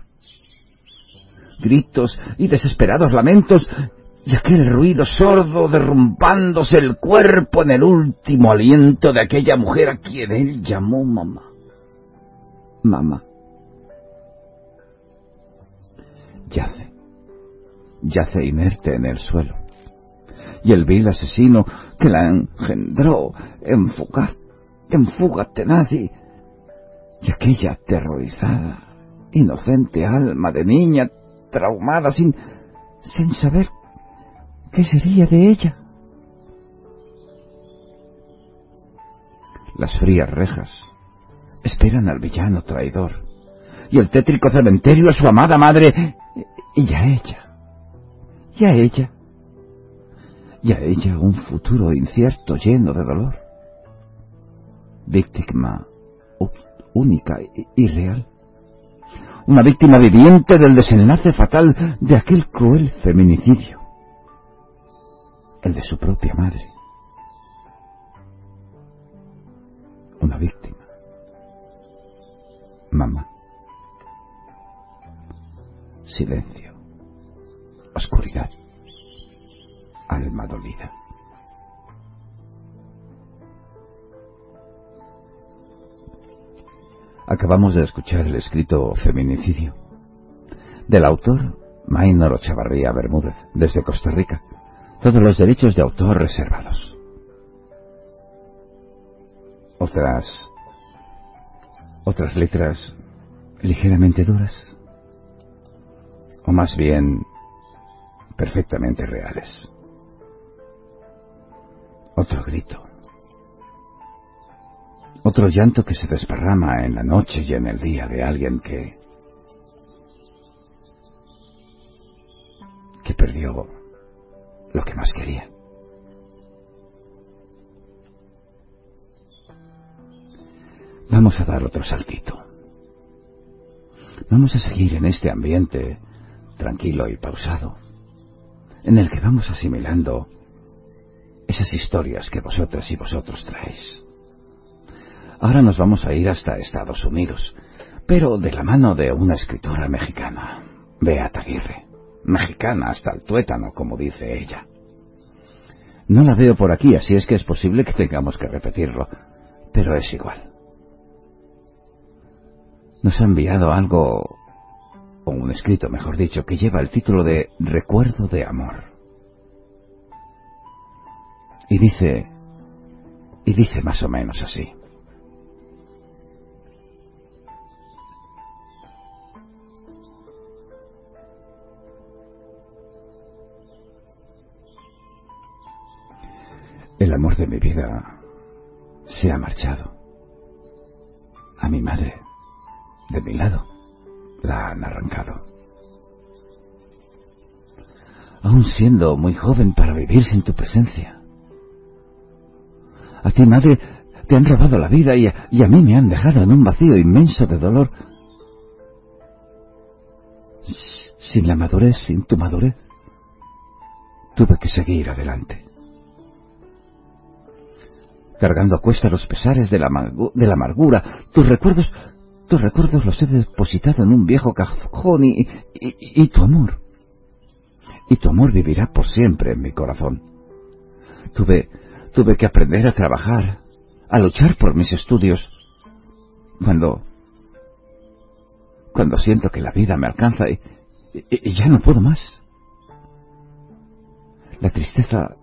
gritos y desesperados lamentos, y aquel ruido sordo derrumbándose el cuerpo en el último aliento de aquella mujer a quien él llamó mamá. Mamá. Yace, yace inerte en el suelo. Y el vil asesino que la engendró en fuga, en fuga tenaz y, y aquella aterrorizada, inocente alma de niña traumada sin, sin saber qué sería de ella. Las frías rejas esperan al villano traidor y el tétrico cementerio a su amada madre y a ella, y a ella, y a ella un futuro incierto lleno de dolor. Víctima única y real una víctima viviente del desenlace fatal de aquel cruel feminicidio, el de su propia madre. Una víctima. Mamá. Silencio. Oscuridad. Alma dolida. Acabamos de escuchar el escrito Feminicidio del autor Maynor Chavarría Bermúdez, desde Costa Rica. Todos los derechos de autor reservados. Otras. otras letras ligeramente duras. O más bien perfectamente reales. Otro grito otro llanto que se desparrama en la noche y en el día de alguien que... que perdió lo que más quería. Vamos a dar otro saltito. Vamos a seguir en este ambiente tranquilo y pausado, en el que vamos asimilando esas historias que vosotras y vosotros traéis. Ahora nos vamos a ir hasta Estados Unidos, pero de la mano de una escritora mexicana, Beata Aguirre. Mexicana hasta el tuétano, como dice ella. No la veo por aquí, así es que es posible que tengamos que repetirlo, pero es igual. Nos ha enviado algo, o un escrito, mejor dicho, que lleva el título de Recuerdo de Amor. Y dice, y dice más o menos así. El amor de mi vida se ha marchado. A mi madre, de mi lado, la han arrancado. Aún siendo muy joven para vivir sin tu presencia. A ti, madre, te han robado la vida y a, mí me han dejado en un vacío inmenso de dolor. Sin la madurez, sin tu madurez, tuve que seguir adelante cargando a cuesta los pesares de la amargura. Tus recuerdos, tus recuerdos los he depositado en un viejo cajón y, y, tu amor. Y tu amor vivirá por siempre en mi corazón. Tuve, tuve que aprender a trabajar, a luchar por mis estudios. Cuando, cuando siento que la vida me alcanza y, y ya no puedo más. La tristeza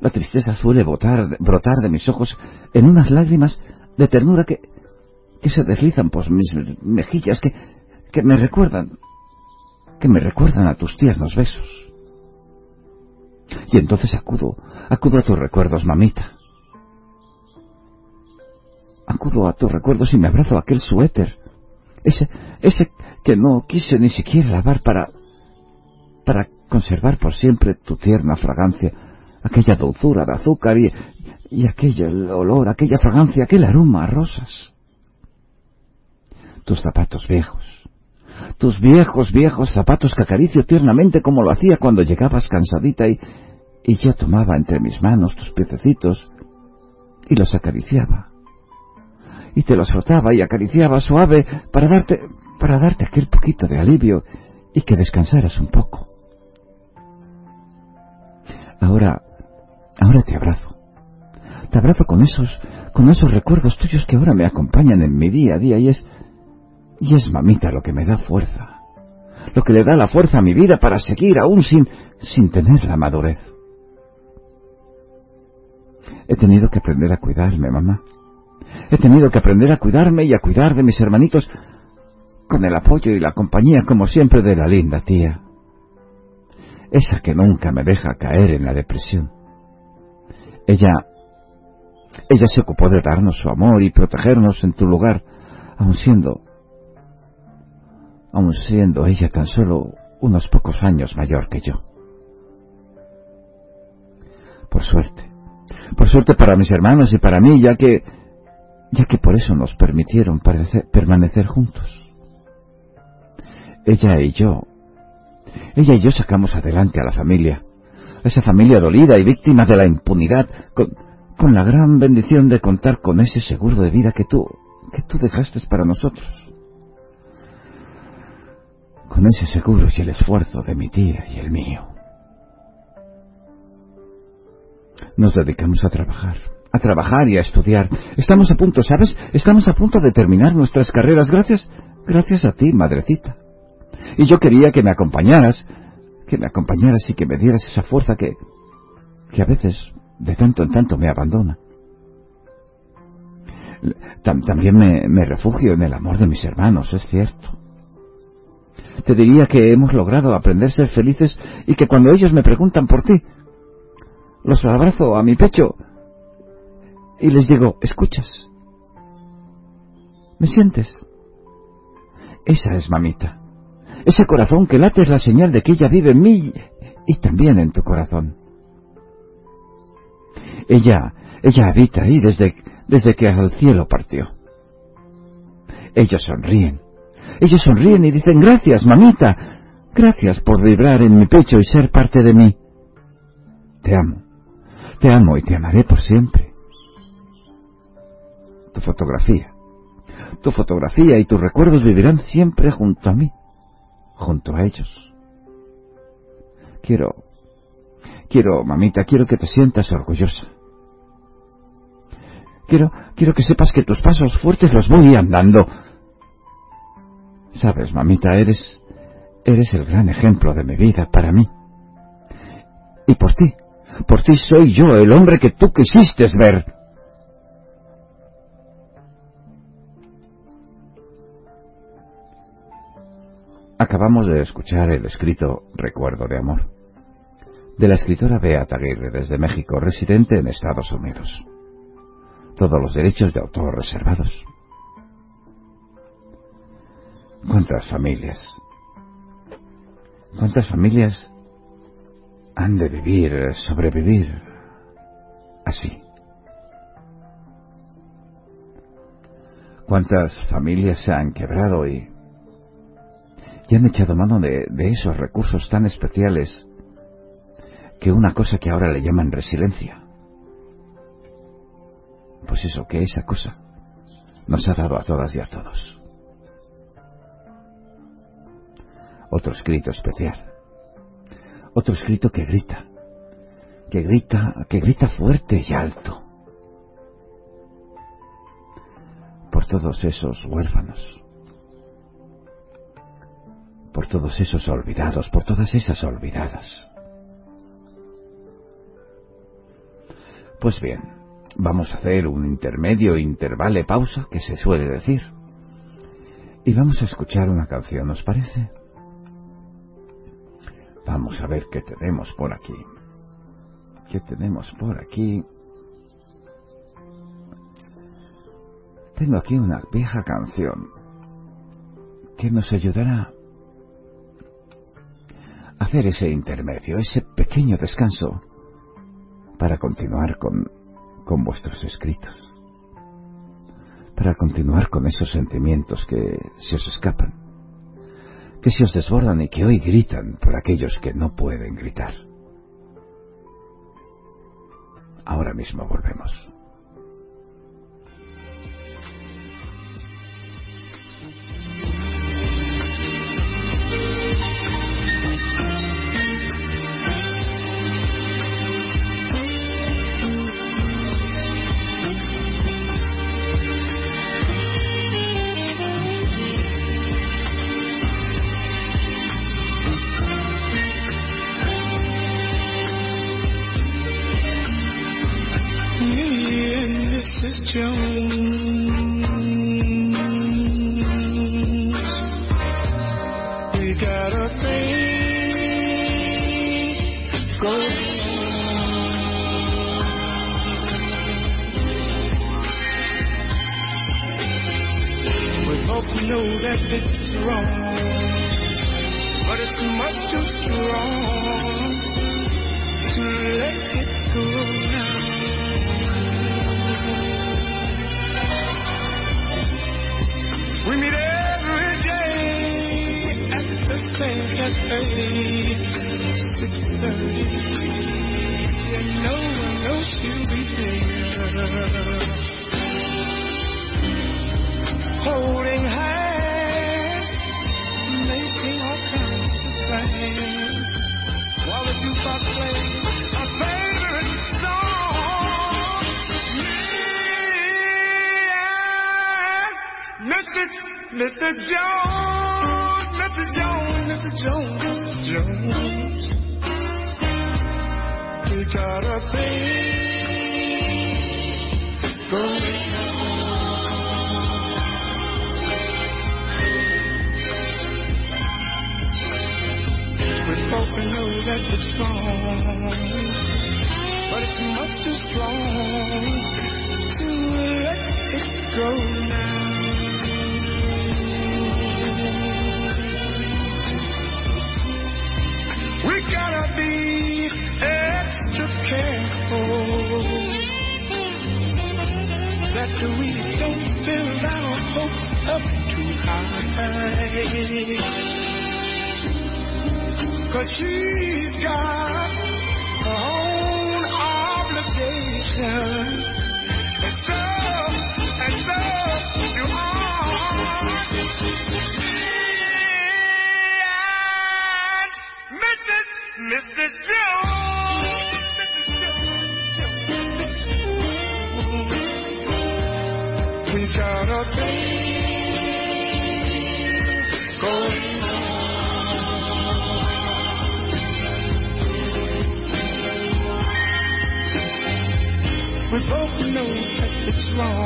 la tristeza suele botar, brotar de mis ojos en unas lágrimas de ternura que, que se deslizan por mis mejillas, que, que me recuerdan, que me recuerdan a tus tiernos besos. Y entonces acudo, acudo a tus recuerdos, mamita. Acudo a tus recuerdos y me abrazo a aquel suéter, ese, ese que no quise ni siquiera lavar para, para conservar por siempre tu tierna fragancia, aquella dulzura de azúcar y, y aquel olor, aquella fragancia, aquel aroma a rosas. Tus zapatos viejos, tus viejos, viejos zapatos que acaricio tiernamente como lo hacía cuando llegabas cansadita y, y yo tomaba entre mis manos tus piececitos y los acariciaba. Y te los frotaba y acariciaba suave para darte, para darte aquel poquito de alivio y que descansaras un poco. Ahora, ahora te abrazo. Te abrazo con esos, con esos recuerdos tuyos que ahora me acompañan en mi día a día y es, y es mamita lo que me da fuerza. Lo que le da la fuerza a mi vida para seguir aún sin, sin tener la madurez. He tenido que aprender a cuidarme, mamá. He tenido que aprender a cuidarme y a cuidar de mis hermanitos con el apoyo y la compañía, como siempre, de la linda tía. Esa que nunca me deja caer en la depresión. Ella, ella se ocupó de darnos su amor y protegernos en tu lugar, aun siendo, aun siendo ella tan solo unos pocos años mayor que yo. Por suerte, por suerte para mis hermanos y para mí, ya que, ya que por eso nos permitieron permanecer juntos. Ella y yo, ella y yo sacamos adelante a la familia, a esa familia dolida y víctima de la impunidad, con, con la gran bendición de contar con ese seguro de vida que tú, que tú dejaste para nosotros. Con ese seguro y el esfuerzo de mi tía y el mío. Nos dedicamos a trabajar, a trabajar y a estudiar. Estamos a punto, ¿sabes? Estamos a punto de terminar nuestras carreras gracias, gracias a ti, madrecita. Y yo quería que me acompañaras, que me acompañaras y que me dieras esa fuerza que, que a veces, de tanto en tanto, me abandona. también me, me refugio en el amor de mis hermanos, es cierto. Te diría que hemos logrado aprender a ser felices y que cuando ellos me preguntan por ti, los abrazo a mi pecho y les digo, ¿escuchas? ¿Me sientes? Esa es mamita. Ese corazón que late es la señal de que ella vive en mí y también en tu corazón. Ella, ella habita ahí desde, desde que al cielo partió. Ellos sonríen. Ellos sonríen y dicen gracias, mamita. Gracias por vibrar en mi pecho y ser parte de mí. Te amo. Te amo y te amaré por siempre. Tu fotografía. Tu fotografía y tus recuerdos vivirán siempre junto a mí junto a ellos. Quiero, quiero, mamita, quiero que te sientas orgullosa. Quiero, quiero que sepas que tus pasos fuertes los voy andando. Sabes, mamita, eres, eres el gran ejemplo de mi vida para mí. Y por ti, por ti soy yo el hombre que tú quisiste ver. Acabamos de escuchar el escrito Recuerdo de Amor, de la escritora Beata Aguirre desde México, residente en Estados Unidos. Todos los derechos de autor reservados. ¿Cuántas familias? ¿Cuántas familias han de vivir, sobrevivir así? ¿Cuántas familias se han quebrado y y han echado mano de, esos recursos tan especiales que una cosa que ahora le llaman resiliencia. Pues eso, que esa cosa nos ha dado a todas y a todos. Otro escrito especial. Otro escrito que grita. Que grita, que grita fuerte y alto. Por todos esos huérfanos por todos esos olvidados, por todas esas olvidadas. Pues bien, vamos a hacer un intermedio intervale pausa, que se suele decir. Y vamos a escuchar una canción, ¿os parece? Vamos a ver qué tenemos por aquí. ¿Qué tenemos por aquí? Tengo aquí una vieja canción que nos ayudará a hacer ese intermedio, ese pequeño descanso para continuar con, con vuestros escritos, para continuar con esos sentimientos que se os escapan, que se os desbordan y que hoy gritan por aquellos que no pueden gritar. Ahora mismo volvemos.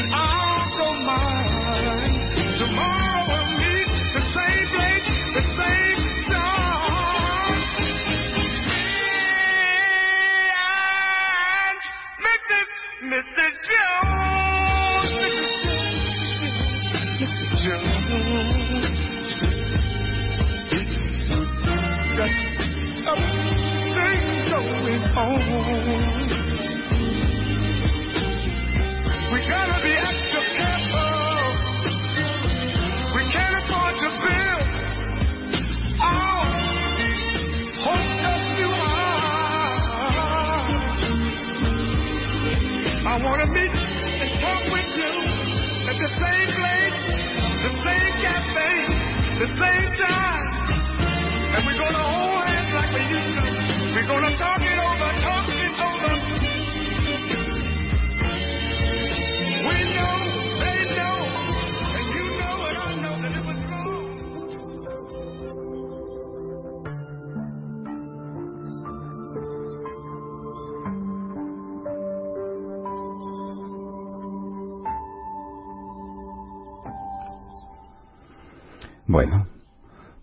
and I'll go mine. Tomorrow we'll meet the same place, the same. And Mrs. Mrs. Jones, gonna meet and talk with you at the same place, the same cafe, the same time. And we're gonna hold hands like we used to. We're gonna talk it Bueno,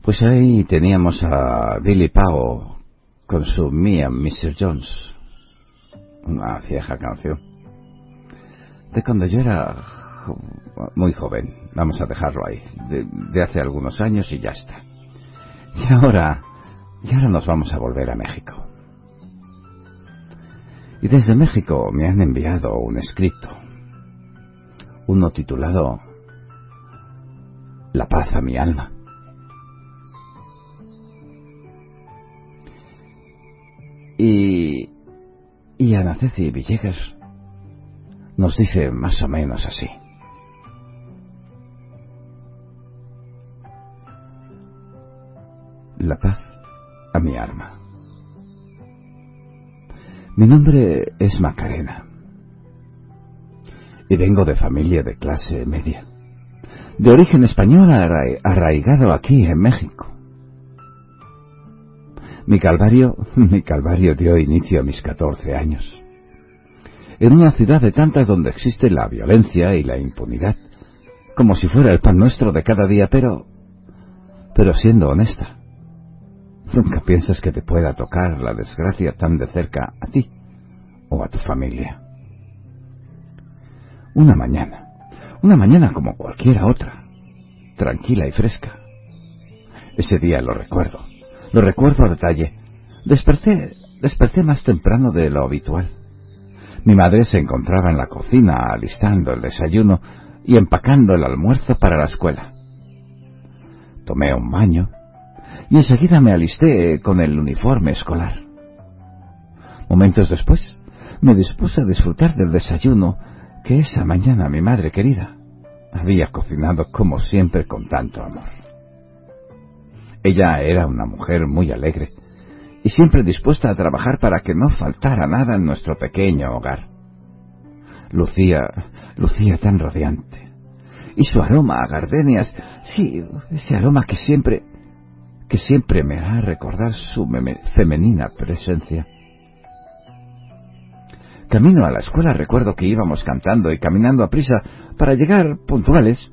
pues ahí teníamos a Billy Pago con su Me and Mr. Jones, una vieja canción. De cuando yo era muy joven, vamos a dejarlo ahí, de, de hace algunos años y ya está. Y ahora, y ahora nos vamos a volver a México. Y desde México me han enviado un escrito, uno titulado La paz a mi alma. Y, y Ana Ceci Villegas nos dice más o menos así. La paz a mi alma. Mi nombre es Macarena y vengo de familia de clase media, de origen español arra- arraigado aquí en México. Mi calvario, mi calvario dio inicio a mis 14 años. En una ciudad de tantas donde existe la violencia y la impunidad, como si fuera el pan nuestro de cada día, pero, pero siendo honesta, nunca piensas que te pueda tocar la desgracia tan de cerca a ti o a tu familia. Una mañana, una mañana como cualquiera otra, tranquila y fresca. Ese día lo recuerdo, lo recuerdo a detalle. Desperté, desperté más temprano de lo habitual. Mi madre se encontraba en la cocina alistando el desayuno y empacando el almuerzo para la escuela. Tomé un baño y enseguida me alisté con el uniforme escolar. Momentos después, me dispuse a disfrutar del desayuno que esa mañana mi madre querida había cocinado como siempre con tanto amor. Ella era una mujer muy alegre y siempre dispuesta a trabajar para que no faltara nada en nuestro pequeño hogar. Lucía, lucía tan radiante. Y su aroma a gardenias, sí, ese aroma que siempre, que siempre me hará recordar su femenina presencia. Camino a la escuela recuerdo que íbamos cantando y caminando a prisa para llegar puntuales.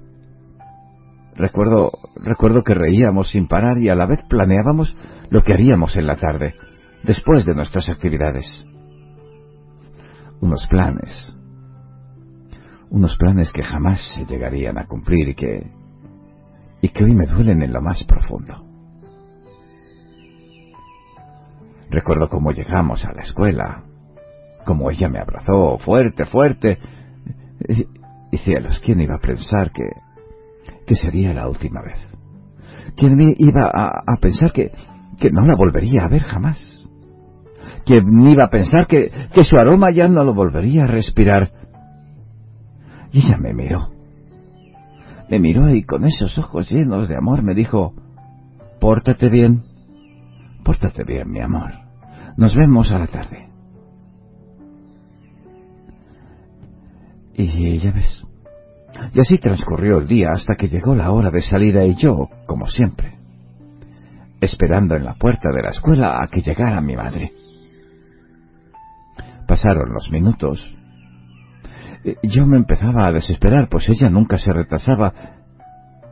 Recuerdo, recuerdo que reíamos sin parar y a la vez planeábamos lo que haríamos en la tarde, después de nuestras actividades. Unos planes, unos planes que jamás se llegarían a cumplir y que, y que hoy me duelen en lo más profundo. Recuerdo cómo llegamos a la escuela, como ella me abrazó fuerte, fuerte. Y, y cielos, ¿quién iba a pensar que, que sería la última vez? ¿Quién iba a, a pensar que, que no la volvería a ver jamás? ¿Quién iba a pensar que, que su aroma ya no lo volvería a respirar? Y ella me miró. Me miró y con esos ojos llenos de amor me dijo, Pórtate bien, pórtate bien, mi amor. Nos vemos a la tarde. Y ya ves. Y así transcurrió el día hasta que llegó la hora de salida y yo, como siempre, esperando en la puerta de la escuela a que llegara mi madre. Pasaron los minutos. Eh, Yo me empezaba a desesperar, pues ella nunca se retrasaba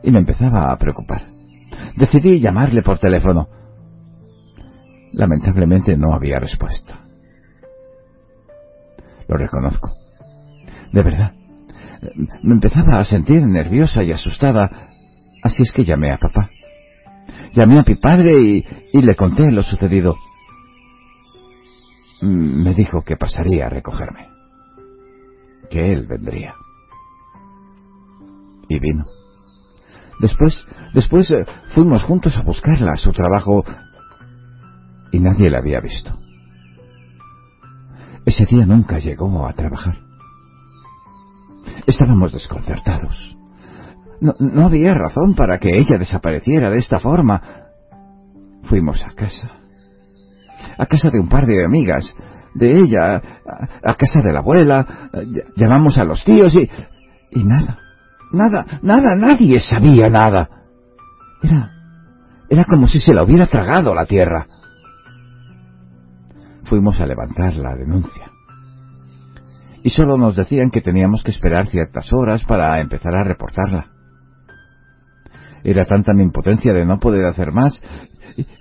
y me empezaba a preocupar. Decidí llamarle por teléfono. Lamentablemente no había respuesta. Lo reconozco. De verdad. Me empezaba a sentir nerviosa y asustada, así es que llamé a papá. Llamé a mi padre y, le conté lo sucedido. Me dijo que pasaría a recogerme, que él vendría. Y vino. Después, después eh, fuimos juntos a buscarla a su trabajo y nadie la había visto. Ese día nunca llegó a trabajar. Estábamos desconcertados. No, no había razón para que ella desapareciera de esta forma. Fuimos a casa. A casa de un par de amigas. De ella, a, a casa de la abuela. Llamamos a los tíos y... Y nada. Nada, nada, nadie sabía nada. Era... Era como si se la hubiera tragado la tierra. Fuimos a levantar la denuncia. Y solo nos decían que teníamos que esperar ciertas horas para empezar a reportarla. Era tanta mi impotencia de no poder hacer más.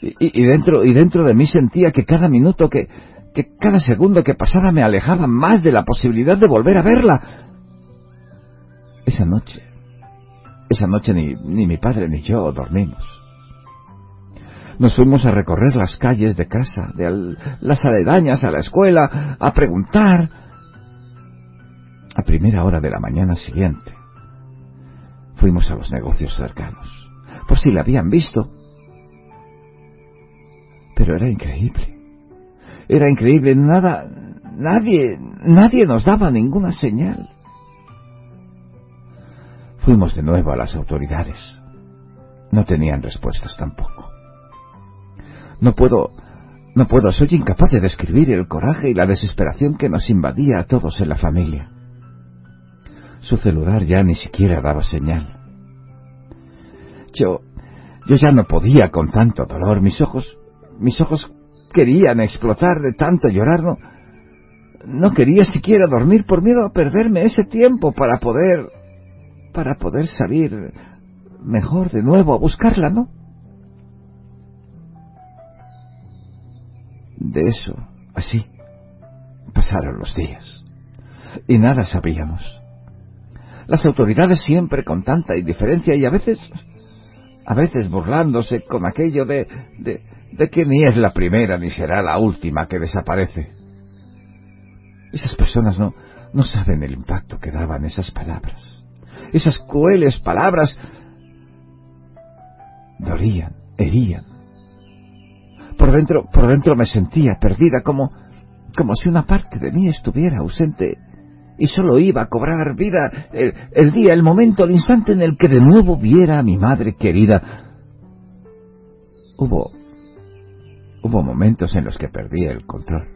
Y, dentro, y dentro de mí sentía que cada minuto que, que cada segundo que pasaba me alejaba más de la posibilidad de volver a verla. Esa noche, esa noche ni, ni mi padre ni yo dormimos. Nos fuimos a recorrer las calles de casa, de las aledañas a la escuela, a preguntar. A primera hora de la mañana siguiente, fuimos a los negocios cercanos, por si la habían visto. Pero era increíble. Era increíble, nada, nadie, nadie nos daba ninguna señal. Fuimos de nuevo a las autoridades. No tenían respuestas tampoco. No puedo, no puedo, soy incapaz de describir el coraje y la desesperación que nos invadía a todos en la familia. Su celular ya ni siquiera daba señal. Yo, yo ya no podía con tanto dolor. Mis ojos, mis ojos querían explotar de tanto llorar. No, no quería siquiera dormir por miedo a perderme ese tiempo para poder, para poder salir mejor de nuevo a buscarla, ¿no? De eso, así, pasaron los días. Y nada sabíamos. Las autoridades siempre con tanta indiferencia y a veces, a veces burlándose con aquello de, de, que ni es la primera ni será la última que desaparece. Esas personas no, no saben el impacto que daban esas palabras. Esas crueles palabras dolían, herían. Por dentro, por dentro me sentía perdida, como, como si una parte de mí estuviera ausente y solo iba a cobrar vida el, día, el momento, el instante en el que de nuevo viera a mi madre querida. Hubo, hubo momentos en los que perdí el control.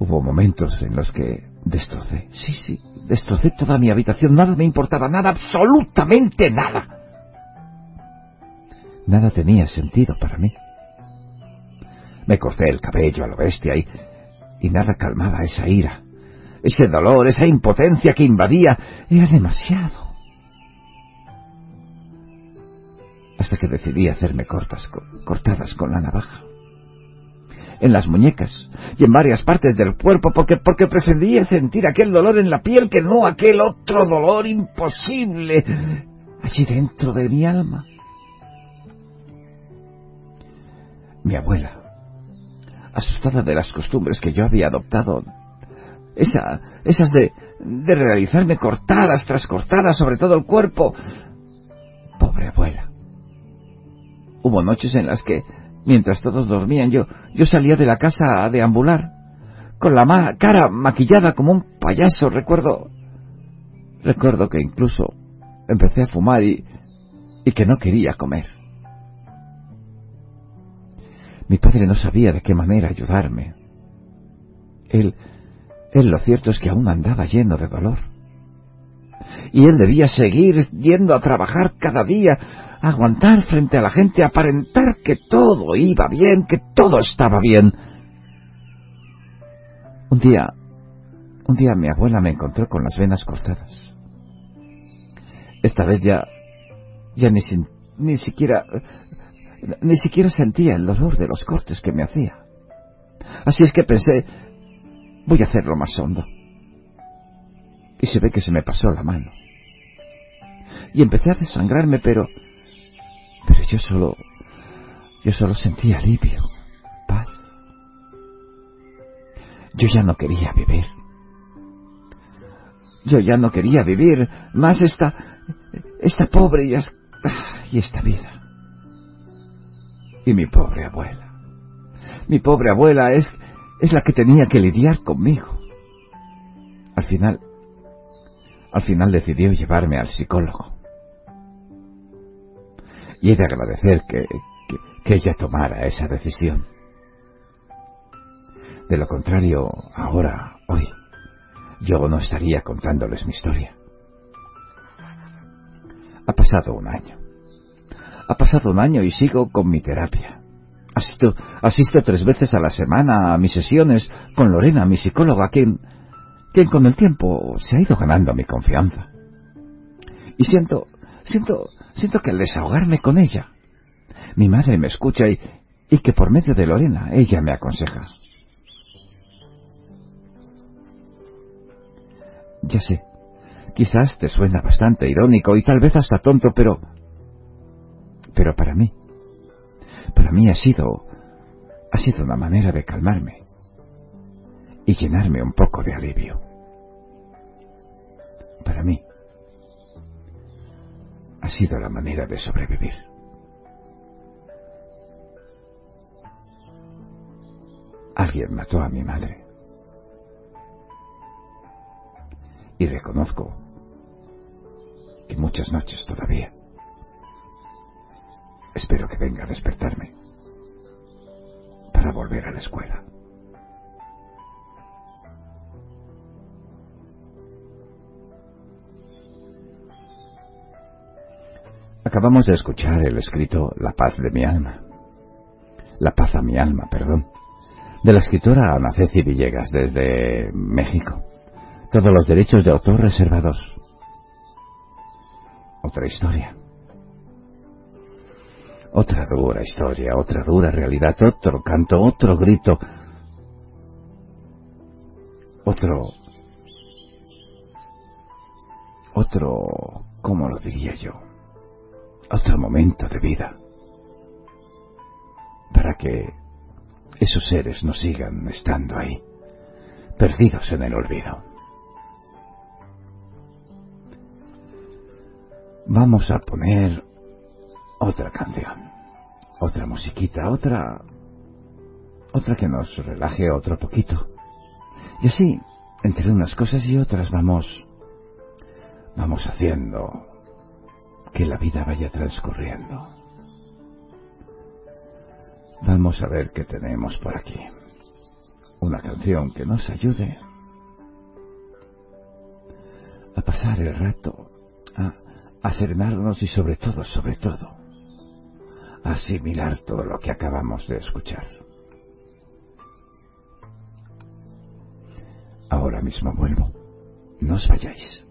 Hubo momentos en los que destrocé, sí, sí, destrocé toda mi habitación, nada me importaba, nada, absolutamente nada. Nada tenía sentido para mí. Me corté el cabello a lo bestia y, y nada calmaba esa ira. Ese dolor, esa impotencia que invadía, era demasiado. Hasta que decidí hacerme cortas, co- cortadas con la navaja. En las muñecas y en varias partes del cuerpo porque, porque prefería sentir aquel dolor en la piel que no aquel otro dolor imposible allí dentro de mi alma. Mi abuela, asustada de las costumbres que yo había adoptado, esa, esas de, de realizarme cortadas tras cortadas sobre todo el cuerpo. Pobre abuela. Hubo noches en las que, mientras todos dormían, yo, yo salía de la casa a deambular, con la cara maquillada como un payaso. Recuerdo, recuerdo que incluso empecé a fumar y, y que no quería comer. Mi padre no sabía de qué manera ayudarme. Él, él lo cierto es que aún andaba lleno de dolor. Y él debía seguir yendo a trabajar cada día, aguantar frente a la gente, aparentar que todo iba bien, que todo estaba bien. Un día, un día mi abuela me encontró con las venas cortadas. Esta vez ya, ya ni, sin- ni siquiera, ni siquiera sentía el dolor de los cortes que me hacía. Así es que pensé, voy a hacerlo más hondo. Y se ve que se me pasó la mano. Y empecé a desangrarme, pero... Pero yo solo... Yo solo sentía alivio, paz. Yo ya no quería vivir. Yo ya no quería vivir más esta... Esta pobre y, y esta vida. Y mi pobre abuela. Mi pobre abuela es, es la que tenía que lidiar conmigo. Al final, al final decidió llevarme al psicólogo. Y he de agradecer que, que, que ella tomara esa decisión. De lo contrario, ahora, hoy, yo no estaría contándoles mi historia. Ha pasado un año. Ha pasado un año y sigo con mi terapia. Asisto, asisto tres veces a la semana a mis sesiones con Lorena, mi psicóloga, quien, quien con el tiempo se ha ido ganando mi confianza. Y siento, siento, siento que al desahogarme con ella, mi madre me escucha y, y que por medio de Lorena ella me aconseja. Ya sé, quizás te suena bastante irónico y tal vez hasta tonto, pero... Pero para mí, para mí ha sido... ha sido una manera de calmarme y llenarme un poco de alivio. Para mí, ha sido la manera de sobrevivir. Alguien mató a mi madre. Y reconozco que muchas noches todavía espero que venga a despertarme para volver a la escuela. Acabamos de escuchar el escrito La paz de mi alma. La paz a mi alma, perdón. De la escritora Ana Ceci Villegas desde México. Todos los derechos de autor reservados. Otra historia. Otra dura historia, otra dura realidad, otro canto, otro grito. Otro... Otro... ¿Cómo lo diría yo? Otro momento de vida. Para que esos seres no sigan estando ahí, perdidos en el olvido. Vamos a poner otra canción, otra musiquita, otra... otra que nos relaje otro poquito. Y así, entre unas cosas y otras vamos... vamos haciendo que la vida vaya transcurriendo. Vamos a ver qué tenemos por aquí. Una canción que nos ayude a pasar el rato, a, a serenarnos y sobre todo, sobre todo, asimilar todo lo que acabamos de escuchar. Ahora mismo vuelvo. No os vayáis.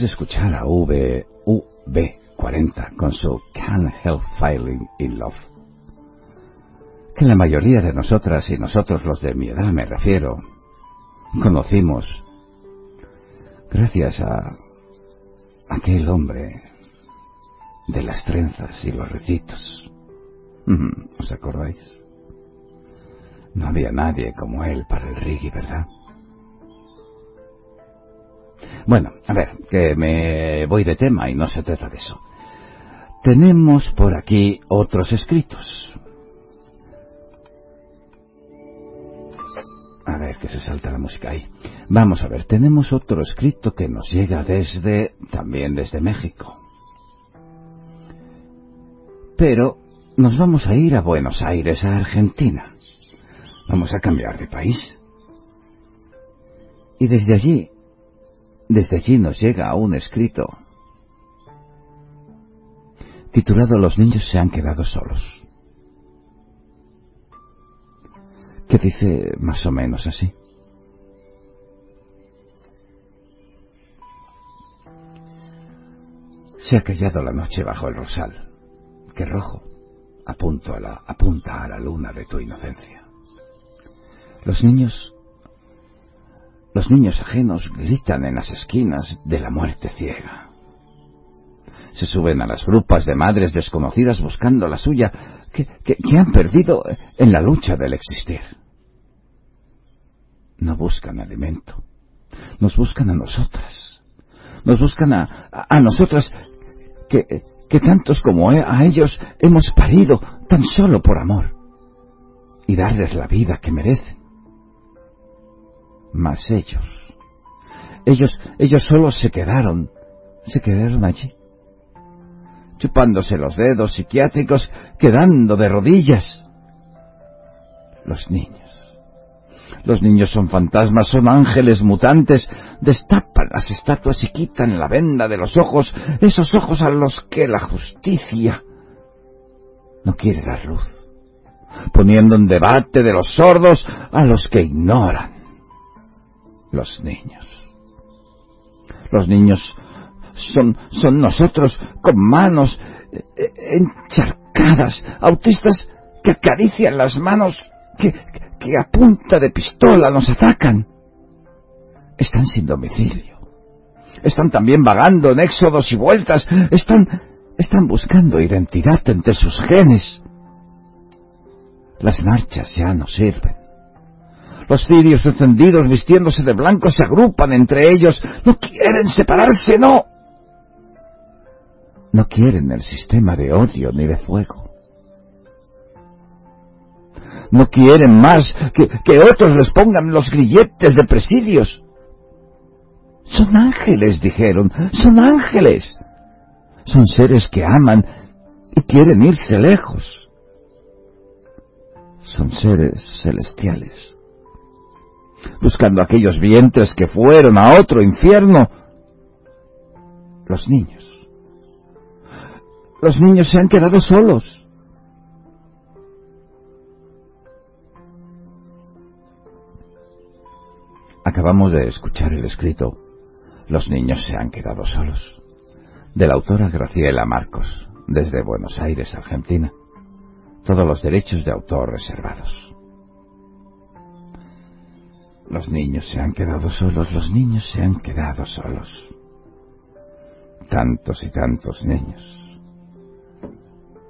De escuchar a V, UB40 con su Can't Help Falling in Love, que la mayoría de nosotras y nosotros los de mi edad me refiero, conocimos gracias a aquel hombre de las trenzas y los recitos. ¿Os acordáis? No había nadie como él para el reggae, ¿verdad? Bueno, a ver, que me voy de tema y no se trata de eso. Tenemos por aquí otros escritos. A ver, que se salta la música ahí. Vamos a ver, tenemos otro escrito que nos llega desde, también desde México. Pero nos vamos a ir a Buenos Aires, a Argentina. Vamos a cambiar de país. Y desde allí, desde allí nos llega un escrito titulado Los niños se han quedado solos. Que dice más o menos así. Se ha callado la noche bajo el rosal, que rojo apunto a la, apunta a la luna de tu inocencia. Los niños, los niños ajenos gritan en las esquinas de la muerte ciega. Se suben a las grupas de madres desconocidas buscando la suya que, que, han perdido en la lucha del existir. No buscan alimento, nos buscan a nosotras, nos buscan a, a, nosotras que, que tantos como a ellos hemos parido tan solo por amor y darles la vida que merecen. Mas ellos, ellos, ellos solo se quedaron, se quedaron allí, chupándose los dedos psiquiátricos, quedando de rodillas. Los niños. Los niños son fantasmas, son ángeles mutantes, destapan las estatuas y quitan la venda de los ojos, esos ojos a los que la justicia no quiere dar luz, poniendo en debate de los sordos a los que ignoran. Los niños. Los niños son, son nosotros con manos encharcadas, autistas que acarician las manos, que, que a punta de pistola nos atacan. Están sin domicilio. Están también vagando en éxodos y vueltas. Están, están buscando identidad entre sus genes. Las marchas ya no sirven. Los cirios encendidos vistiéndose de blanco se agrupan entre ellos. No quieren separarse, no. No quieren el sistema de odio ni de fuego no quieren más que, que otros les pongan los grilletes de presidios. Son ángeles, dijeron, son ángeles. Son seres que aman y quieren irse lejos. Son seres celestiales, buscando aquellos vientres que fueron a otro infierno. Los niños. Los niños se han quedado solos. Acabamos de escuchar el escrito Los niños se han quedado solos, de la autora Graciela Marcos, desde Buenos Aires, Argentina. Todos los derechos de autor reservados. Los niños se han quedado solos, los niños se han quedado solos. Tantos y tantos niños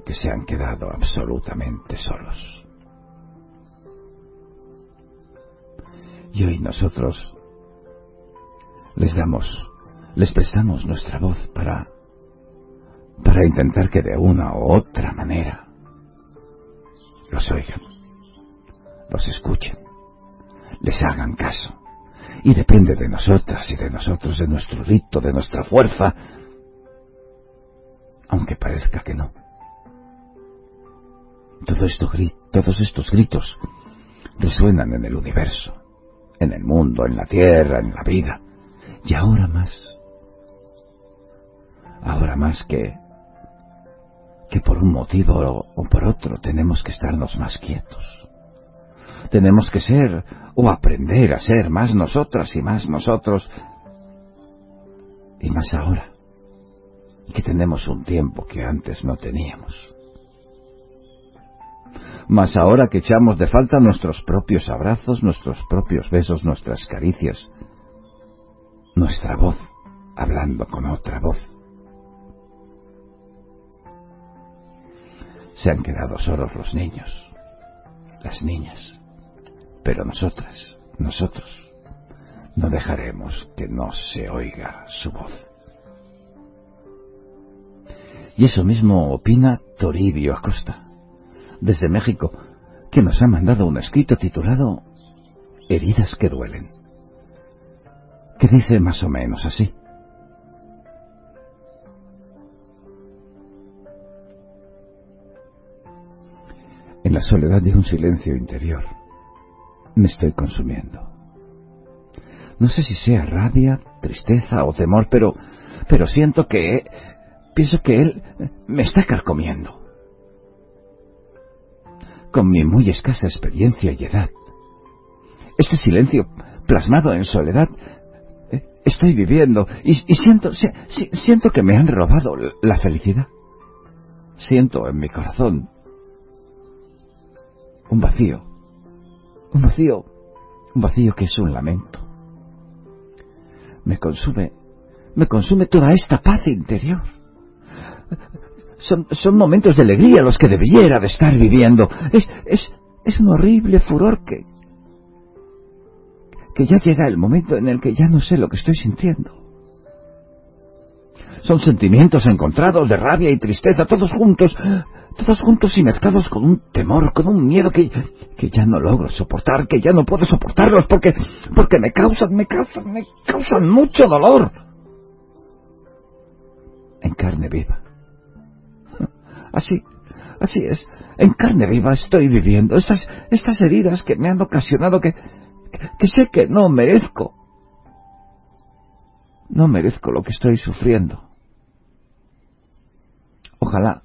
que se han quedado absolutamente solos. Y hoy nosotros les damos, les prestamos nuestra voz para, para intentar que de una u otra manera los oigan, los escuchen, les hagan caso. Y depende de nosotras y de nosotros, de nuestro rito, de nuestra fuerza, aunque parezca que no. Todos estos gritos resuenan en el universo en el mundo, en la tierra, en la vida. Y ahora más, ahora más que, que por un motivo o por otro tenemos que estarnos más quietos. Tenemos que ser o aprender a ser más nosotras y más nosotros Y más ahora, que tenemos un tiempo que antes no teníamos. Más ahora que echamos de falta nuestros propios abrazos, nuestros propios besos, nuestras caricias, nuestra voz hablando con otra voz. Se han quedado solos los niños, las niñas, pero nosotras, nosotros, no dejaremos que no se oiga su voz. Y eso mismo opina Toribio Acosta, desde México, que nos ha mandado un escrito titulado Heridas que duelen, que dice más o menos así. En la soledad de un silencio interior, me estoy consumiendo. No sé si sea rabia, tristeza o temor, pero, pero siento que, pienso que él me está carcomiendo. Con mi muy escasa experiencia y edad, este silencio plasmado en soledad, eh, estoy viviendo y, siento, si- si- siento que me han robado la felicidad. Siento en mi corazón un vacío, un vacío, un vacío que es un lamento. Me consume, me consume toda esta paz interior. Son, son momentos de alegría los que debiera de estar viviendo. Es, es, es un horrible furor que, que ya llega el momento en el que ya no sé lo que estoy sintiendo. Son sentimientos encontrados de rabia y tristeza, todos juntos, todos juntos y mezclados con un temor, con un miedo que, que ya no logro soportar, que ya no puedo soportarlos porque, porque me causan, me causan, me causan mucho dolor. En carne viva. Así, así es. En carne viva estoy viviendo estas, estas heridas que me han ocasionado que, que, que sé que no merezco. No merezco lo que estoy sufriendo. Ojalá,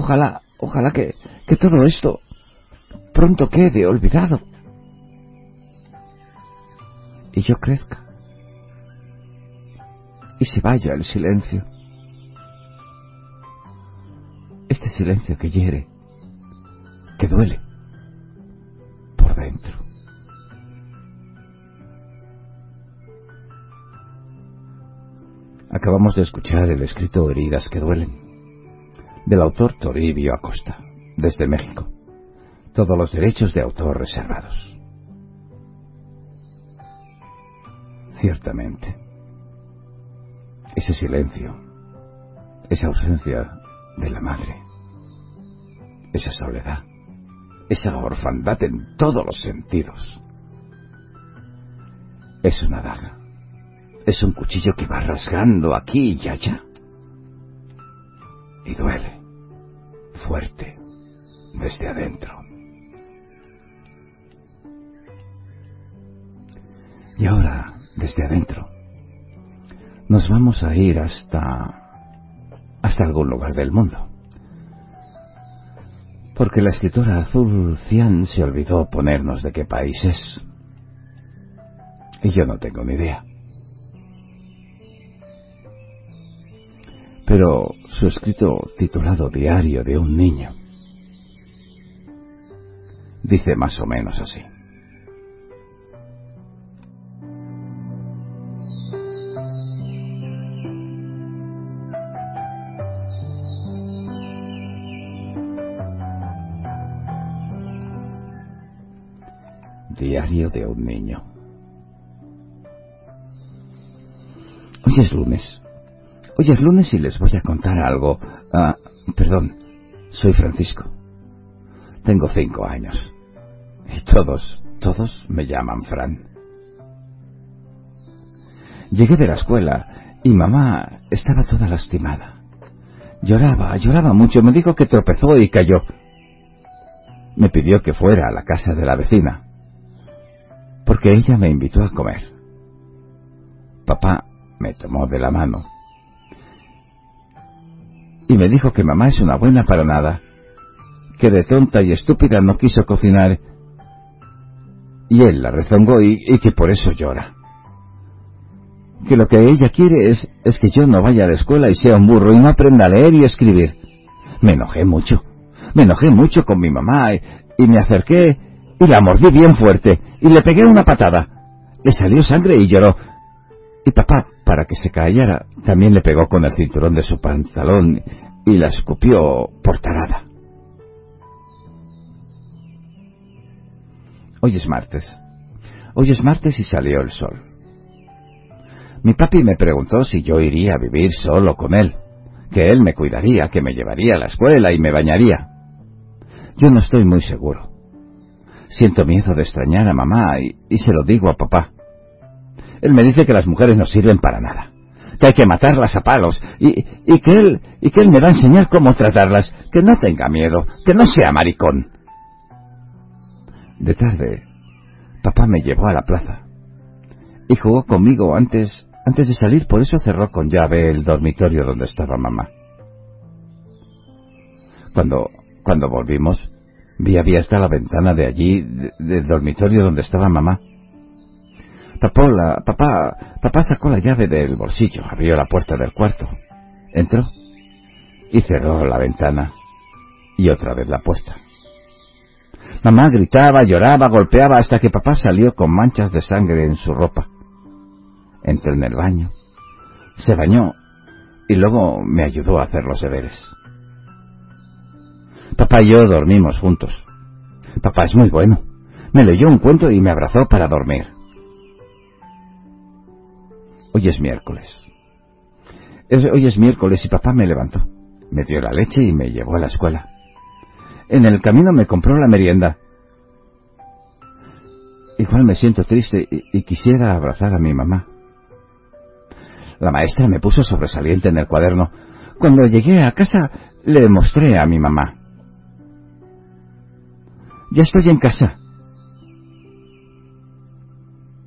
ojalá, ojalá que, que todo esto pronto quede olvidado. Y yo crezca. Y se vaya el silencio. Este silencio que hiere, que duele por dentro. Acabamos de escuchar el escrito Heridas que duelen, del autor Toribio Acosta, desde México. Todos los derechos de autor reservados. Ciertamente, ese silencio, esa ausencia de la madre, esa soledad, esa orfandad en todos los sentidos, es una daga es un cuchillo que va rasgando aquí y allá. Y duele, fuerte, desde adentro. Y ahora, desde adentro, nos vamos a ir hasta... hasta algún lugar del mundo. Porque la escritora Azul Cian se olvidó ponernos de qué país es. Y yo no tengo ni idea. Pero su escrito titulado Diario de un niño dice más o menos así. Diario de un niño. Hoy es lunes. Hoy es lunes y les voy a contar algo. Ah, perdón, soy Francisco. Tengo cinco años. Y todos, todos me llaman Fran. Llegué de la escuela y mamá estaba toda lastimada. Lloraba, lloraba mucho. Me dijo que tropezó y cayó. Me pidió que fuera a la casa de la vecina. Porque ella me invitó a comer. Papá me tomó de la mano y me dijo que mamá es una buena para nada, que de tonta y estúpida no quiso cocinar, y él la rezongó y, que por eso llora. que lo que ella quiere es, es que yo no vaya a la escuela y sea un burro y no aprenda a leer y escribir. Me enojé mucho. Me enojé mucho con mi mamá y me acerqué y la mordí bien fuerte y le pegué una patada. Le salió sangre y lloró. Y papá, para que se callara, también le pegó con el cinturón de su pantalón y la escupió por tarada. Hoy es martes. Hoy es martes y salió el sol. Mi papi me preguntó si yo iría a vivir solo con él, que él me cuidaría, que me llevaría a la escuela y me bañaría. Yo no estoy muy seguro. Siento miedo de extrañar a mamá y, y se lo digo a papá. Él me dice que las mujeres no sirven para nada, que hay que matarlas a palos y, y que él y que él me va a enseñar cómo tratarlas, que no tenga miedo, que no sea maricón. De tarde, papá me llevó a la plaza y jugó conmigo antes antes de salir, por eso cerró con llave el dormitorio donde estaba mamá. Cuando cuando volvimos, vi abierta la ventana de allí, de- del dormitorio donde estaba mamá. Papá, papá sacó la llave del bolsillo, abrió la puerta del cuarto, entró y cerró la ventana y otra vez la puerta. Mamá gritaba, lloraba, golpeaba hasta que papá salió con manchas de sangre en su ropa. Entró en el baño, se bañó y luego me ayudó a hacer los deberes. Papá y yo dormimos juntos. Papá es muy bueno. Me leyó un cuento y me abrazó para dormir. Hoy es miércoles. Es- hoy es miércoles y papá me levantó. Me dio la leche y me llevó a la escuela. En el camino me compró la merienda. Igual me siento triste y, y quisiera abrazar a mi mamá. La maestra me puso sobresaliente en el cuaderno. Cuando llegué a casa le mostré a mi mamá. Ya estoy en casa.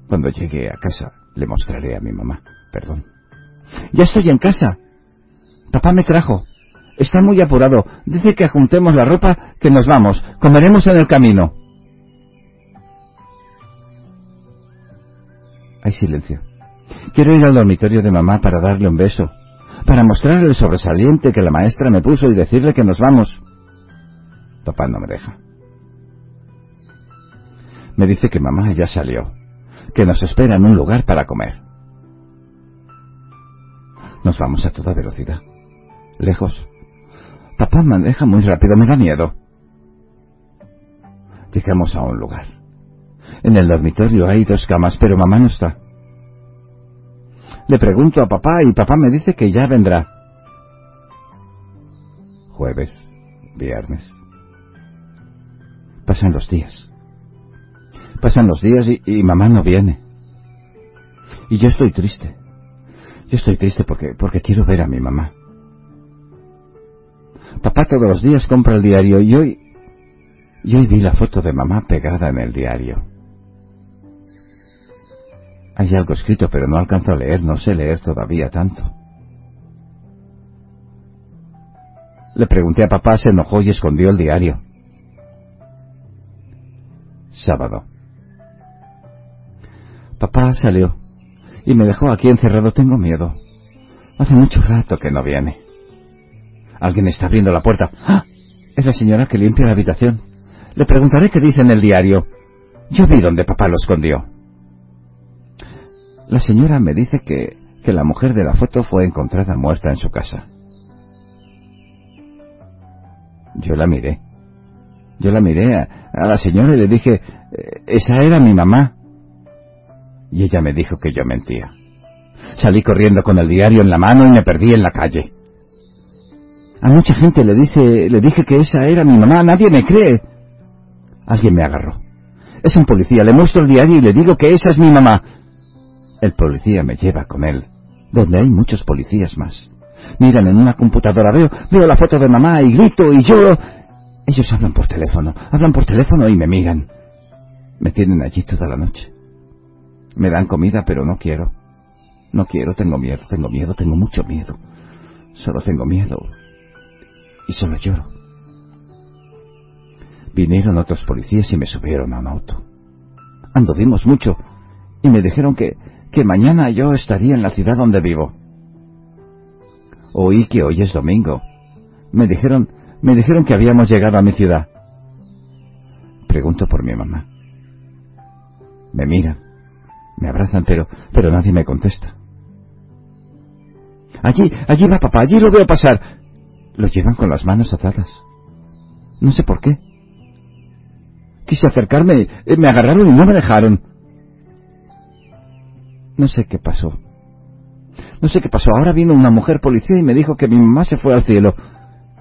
Cuando llegue a casa le mostraré a mi mamá. Perdón. Ya estoy en casa. Papá me trajo. Está muy apurado. Dice que juntemos la ropa, que nos vamos. Comeremos en el camino. Hay silencio. Quiero ir al dormitorio de mamá para darle un beso, para mostrarle el sobresaliente que la maestra me puso y decirle que nos vamos. Papá no me deja. Me dice que mamá ya salió, que nos espera en un lugar para comer. Nos vamos a toda velocidad. Lejos. Papá maneja muy rápido, me da miedo. Llegamos a un lugar. En el dormitorio hay dos camas, pero mamá no está. Le pregunto a papá y papá me dice que ya vendrá. Jueves, viernes. Pasan los días. Pasan los días y, mamá no viene. Y yo estoy triste. Yo estoy triste porque, porque quiero ver a mi mamá. Papá todos los días compra el diario y hoy, y hoy vi la foto de mamá pegada en el diario. Hay algo escrito, pero no alcanzo a leer, no sé leer todavía tanto. Le pregunté a papá, se enojó y escondió el diario. Sábado. Papá salió y me dejó aquí encerrado. Tengo miedo. Hace mucho rato que no viene. Alguien está abriendo la puerta. ¡Ah! Es la señora que limpia la habitación. Le preguntaré qué dice en el diario. Yo vi donde papá lo escondió. La señora me dice que, que la mujer de la foto fue encontrada muerta en su casa. Yo la miré. Yo la miré a, a la señora y le dije, "Eh, esa era mi mamá. Y ella me dijo que yo mentía. Salí corriendo con el diario en la mano y me perdí en la calle. A mucha gente le dice, le dije que esa era mi mamá, nadie me cree. Alguien me agarró. Es un policía, le muestro el diario y le digo que esa es mi mamá. El policía me lleva con él, donde hay muchos policías más. Miran en una computadora, veo, veo la foto de mamá y grito y lloro. Ellos hablan por teléfono, hablan por teléfono y me miran. Me tienen allí toda la noche. Me dan comida, pero no quiero. No quiero, tengo miedo, tengo miedo, tengo mucho miedo. Solo tengo miedo. Y solo lloro. Vinieron otros policías y me subieron a un auto. Anduvimos mucho y me dijeron que, que mañana yo estaría en la ciudad donde vivo. Oí que hoy es domingo. Me dijeron, me dijeron que habíamos llegado a mi ciudad. Pregunto por mi mamá. Me miran, me abrazan, pero, pero nadie me contesta. Allí, allí va papá, allí lo veo pasar. Lo llevan con las manos atadas. No sé por qué. Quise acercarme, eh, me agarraron y no me dejaron. No sé qué pasó. No sé qué pasó. Ahora vino una mujer policía y me dijo que mi mamá se fue al cielo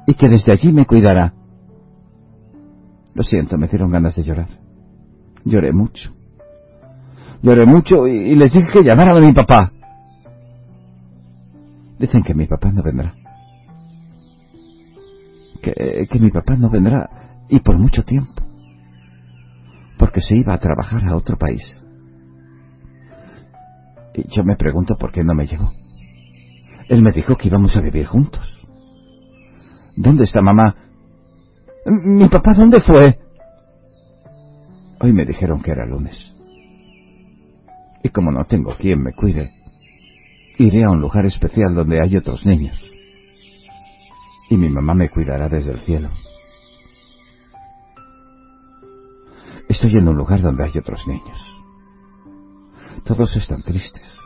y que desde allí me cuidará. Lo siento, me dieron ganas de llorar. Lloré mucho. Lloré mucho y, les dije que llamaran a mi papá. Dicen que mi papá no vendrá. Que, que mi papá no vendrá y por mucho tiempo. Porque se iba a trabajar a otro país. Y yo me pregunto por qué no me llegó. Él me dijo que íbamos a vivir juntos. ¿Dónde está mamá? ¿Mi papá dónde fue? Hoy me dijeron que era lunes. Y como no tengo quien me cuide, iré a un lugar especial donde hay otros niños. Y mi mamá me cuidará desde el cielo. Estoy en un lugar donde hay otros niños. Todos están tristes.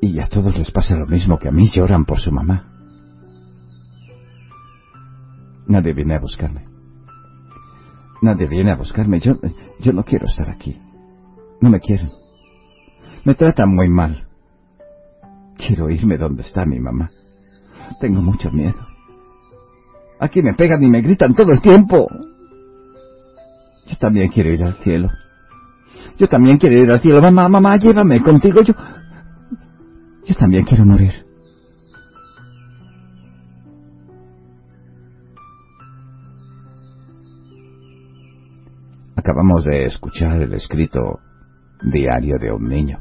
Y a todos les pasa lo mismo que a mí lloran por su mamá. Nadie viene a buscarme. Nadie viene a buscarme. Yo, yo no quiero estar aquí. No me quieren. Me tratan muy mal. Quiero irme donde está mi mamá. Tengo mucho miedo. Aquí me pegan y me gritan todo el tiempo. Yo también quiero ir al cielo. Yo también quiero ir al cielo. Mamá, mamá, llévame contigo. Yo. Yo también quiero morir. Acabamos de escuchar el escrito Diario de un niño,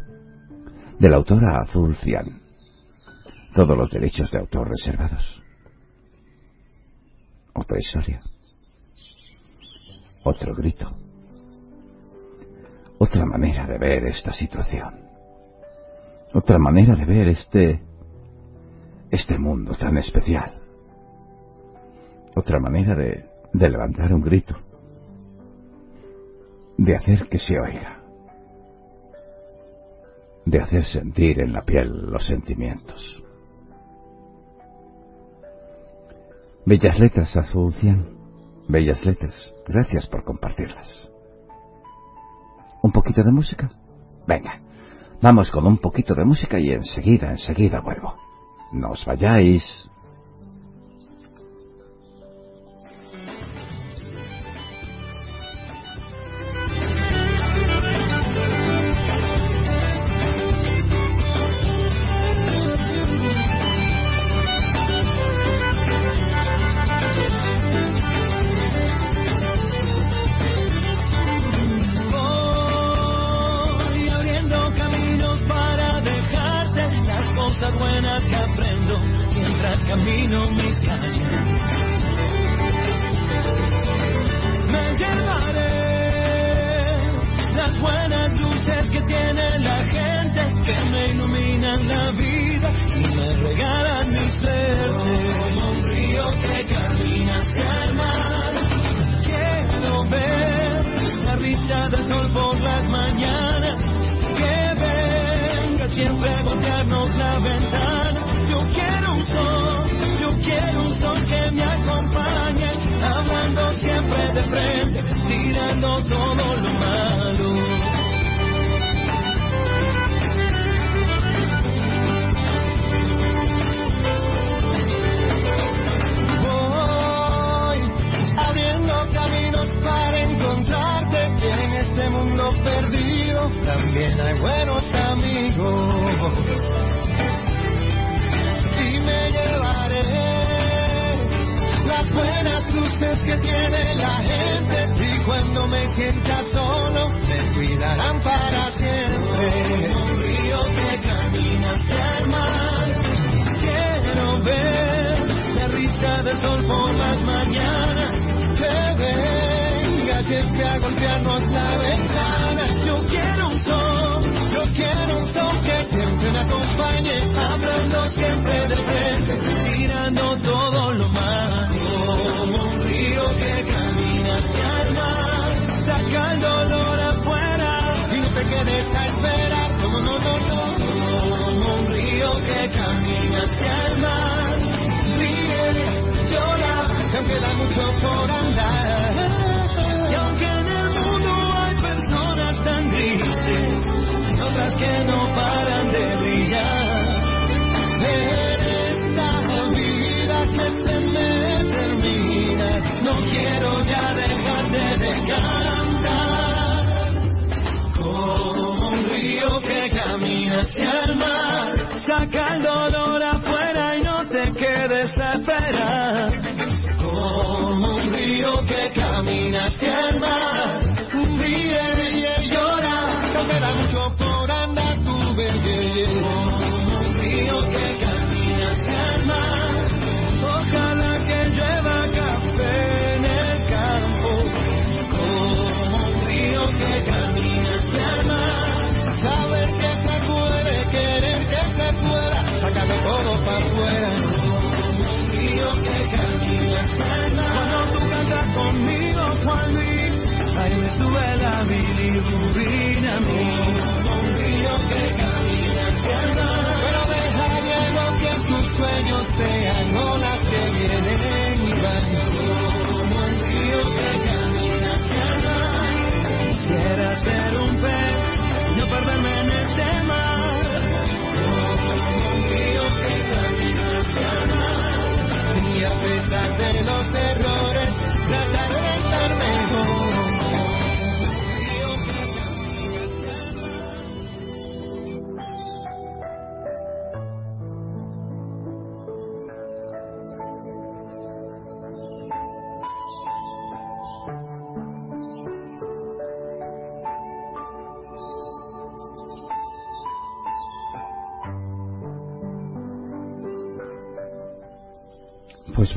de la autora Azul Cian. Todos los derechos de autor reservados. Otra historia. Otro grito. Otra manera de ver esta situación. Otra manera de ver este... este mundo tan especial. Otra manera de, de levantar un grito. De hacer que se oiga. De hacer sentir en la piel los sentimientos. Bellas letras, Azul Cian. Bellas letras. Gracias por compartirlas. ¿Un poquito de música? Venga, vamos con un poquito de música y enseguida, enseguida vuelvo. No os vayáis.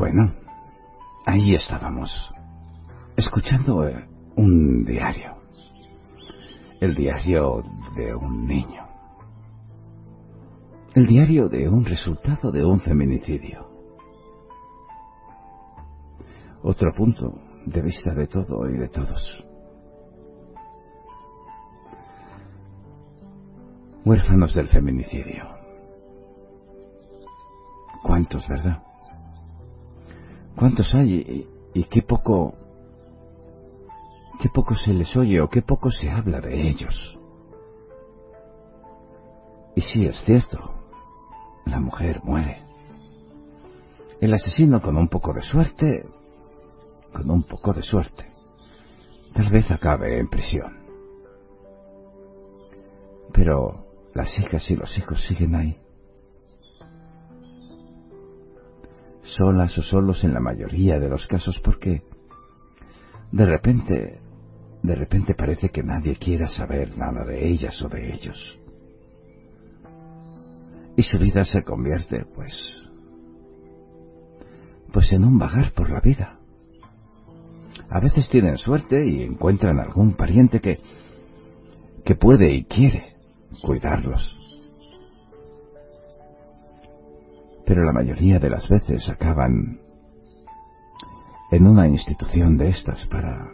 Bueno, ahí estábamos, escuchando eh, un diario, el diario de un niño, el diario de un resultado de un feminicidio. Otro punto de vista de todo y de todos. Huérfanos del feminicidio. ¿Cuántos, verdad? ¿Cuántos hay? Y, qué poco... qué poco se les oye o qué poco se habla de ellos. Y sí, es cierto, la mujer muere. El asesino con un poco de suerte, con un poco de suerte, tal vez acabe en prisión. Pero las hijas y los hijos siguen ahí. Solas o solos en la mayoría de los casos porque de repente, de repente parece que nadie quiera saber nada de ellas o de ellos. Y su vida se convierte, pues, pues en un vagar por la vida. A veces tienen suerte y encuentran algún pariente que, que puede y quiere cuidarlos. Pero la mayoría de las veces acaban en una institución de estas para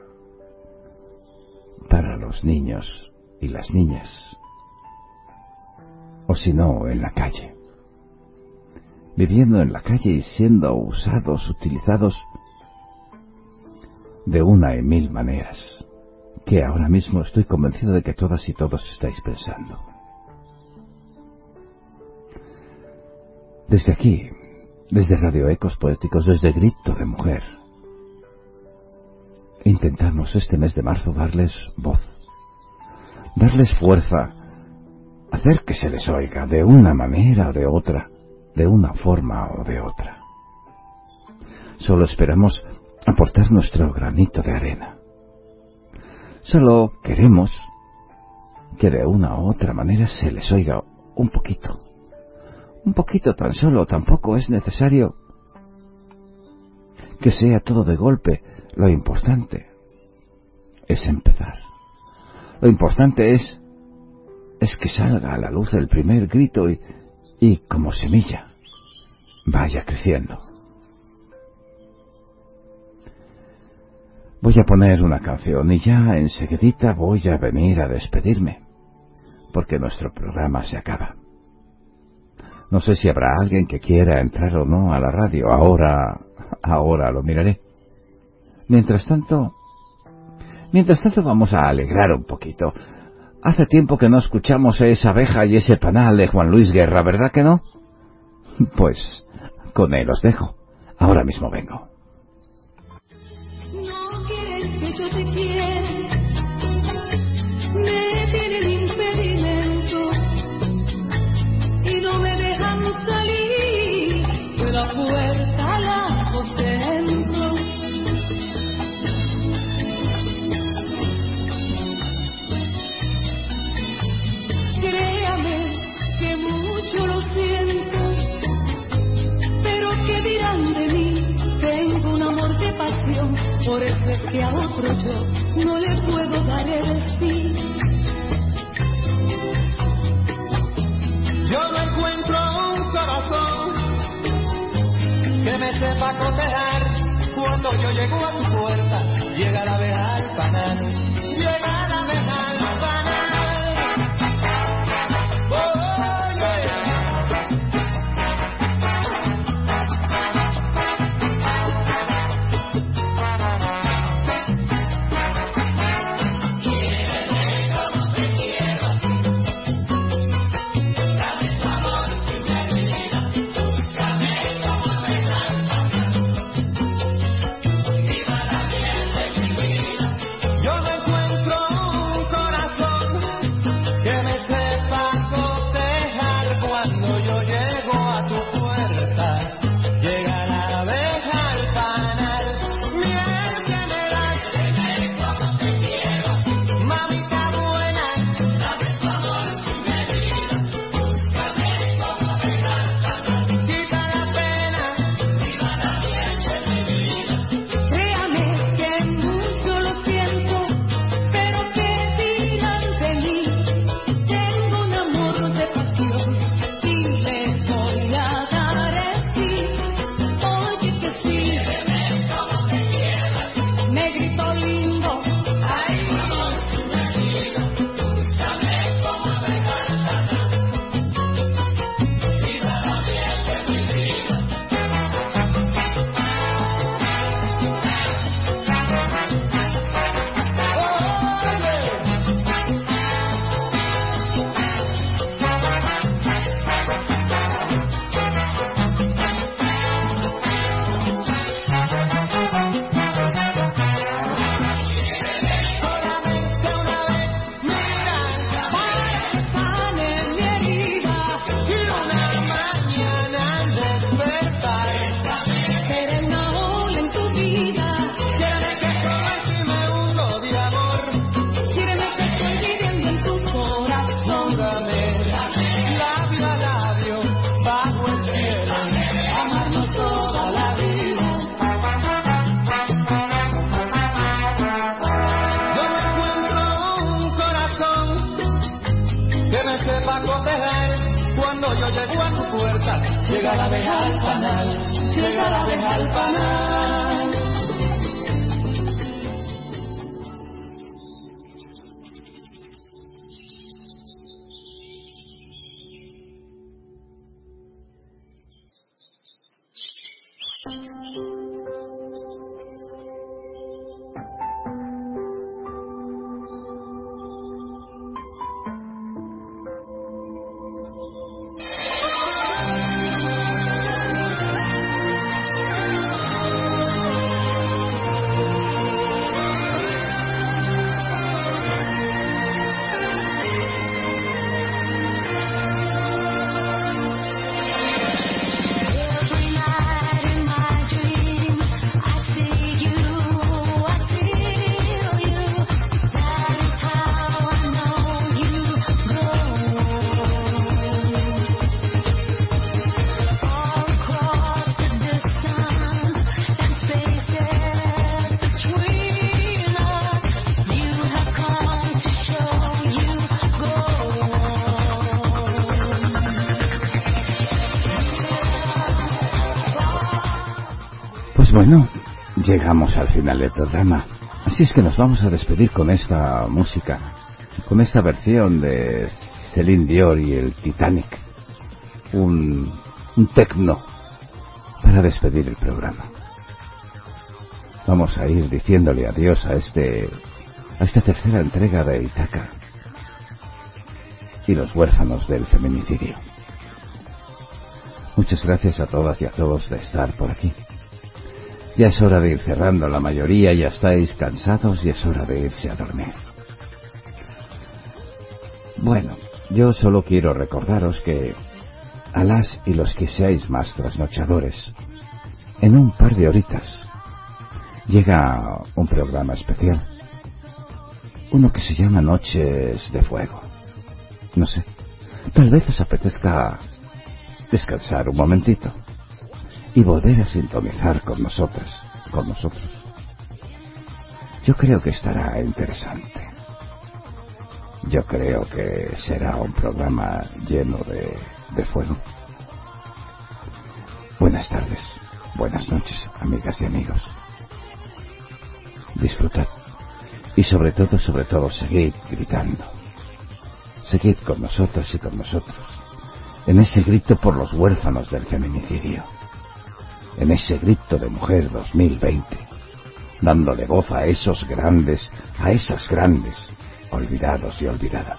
para los niños y las niñas o si no en la calle. Viviendo en la calle y siendo usados utilizados de una y mil maneras que ahora mismo estoy convencido de que todas y todos estáis pensando Desde aquí, desde Radio Ecos Poéticos, desde Grito de Mujer, intentamos este mes de marzo darles voz, darles fuerza, hacer que se les oiga de una manera o de otra, de una forma o de otra. Solo esperamos aportar nuestro granito de arena. Solo queremos que de una u otra manera se les oiga un poquito un poquito tan solo, tampoco es necesario que sea todo de golpe. Lo importante es empezar. Lo importante es es que salga a la luz el primer grito y, y como semilla vaya creciendo. Voy a poner una canción y ya enseguidita voy a venir a despedirme, porque nuestro programa se acaba. No sé si habrá alguien que quiera entrar o no a la radio. Ahora, ahora lo miraré. Mientras tanto, mientras tanto vamos a alegrar un poquito. Hace tiempo que no escuchamos esa abeja y ese panal de Juan Luis Guerra, ¿verdad que no? Pues con él os dejo. Ahora mismo vengo. Que a otro yo no le puedo dar el sí. Yo no encuentro un corazón que me sepa cotejar cuando yo llego a tu puerta. Llega la abeja al panal, llega la abeja llegamos al final del programa. Así es que nos vamos a despedir con esta música, con esta versión de Celine Dion y el Titanic. Un, un tecno para despedir el programa. Vamos a ir diciéndole adiós a este a esta tercera entrega de Itaca y los huérfanos del feminicidio. Muchas gracias a todas y a todos de estar por aquí. Ya es hora de ir cerrando, la mayoría ya estáis cansados y es hora de irse a dormir. Bueno, yo solo quiero recordaros que a las y los que seáis más trasnochadores, en un par de horitas llega un programa especial. Uno que se llama Noches de Fuego. No sé, tal vez os apetezca descansar un momentito y volver a sintonizar con nosotras, con nosotros. Yo creo que estará interesante. Yo creo que será un programa lleno de, de fuego. Buenas tardes, buenas noches, amigas y amigos. Disfrutad y sobre todo, sobre todo, seguid gritando. Seguid con nosotras y con nosotros en ese grito por los huérfanos del feminicidio en ese grito de mujer 2020, dándole voz a esos grandes, a esas grandes, olvidados y olvidadas.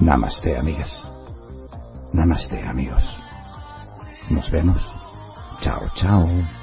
Namaste, amigas. Namaste, amigos. Nos vemos. Chao, chao.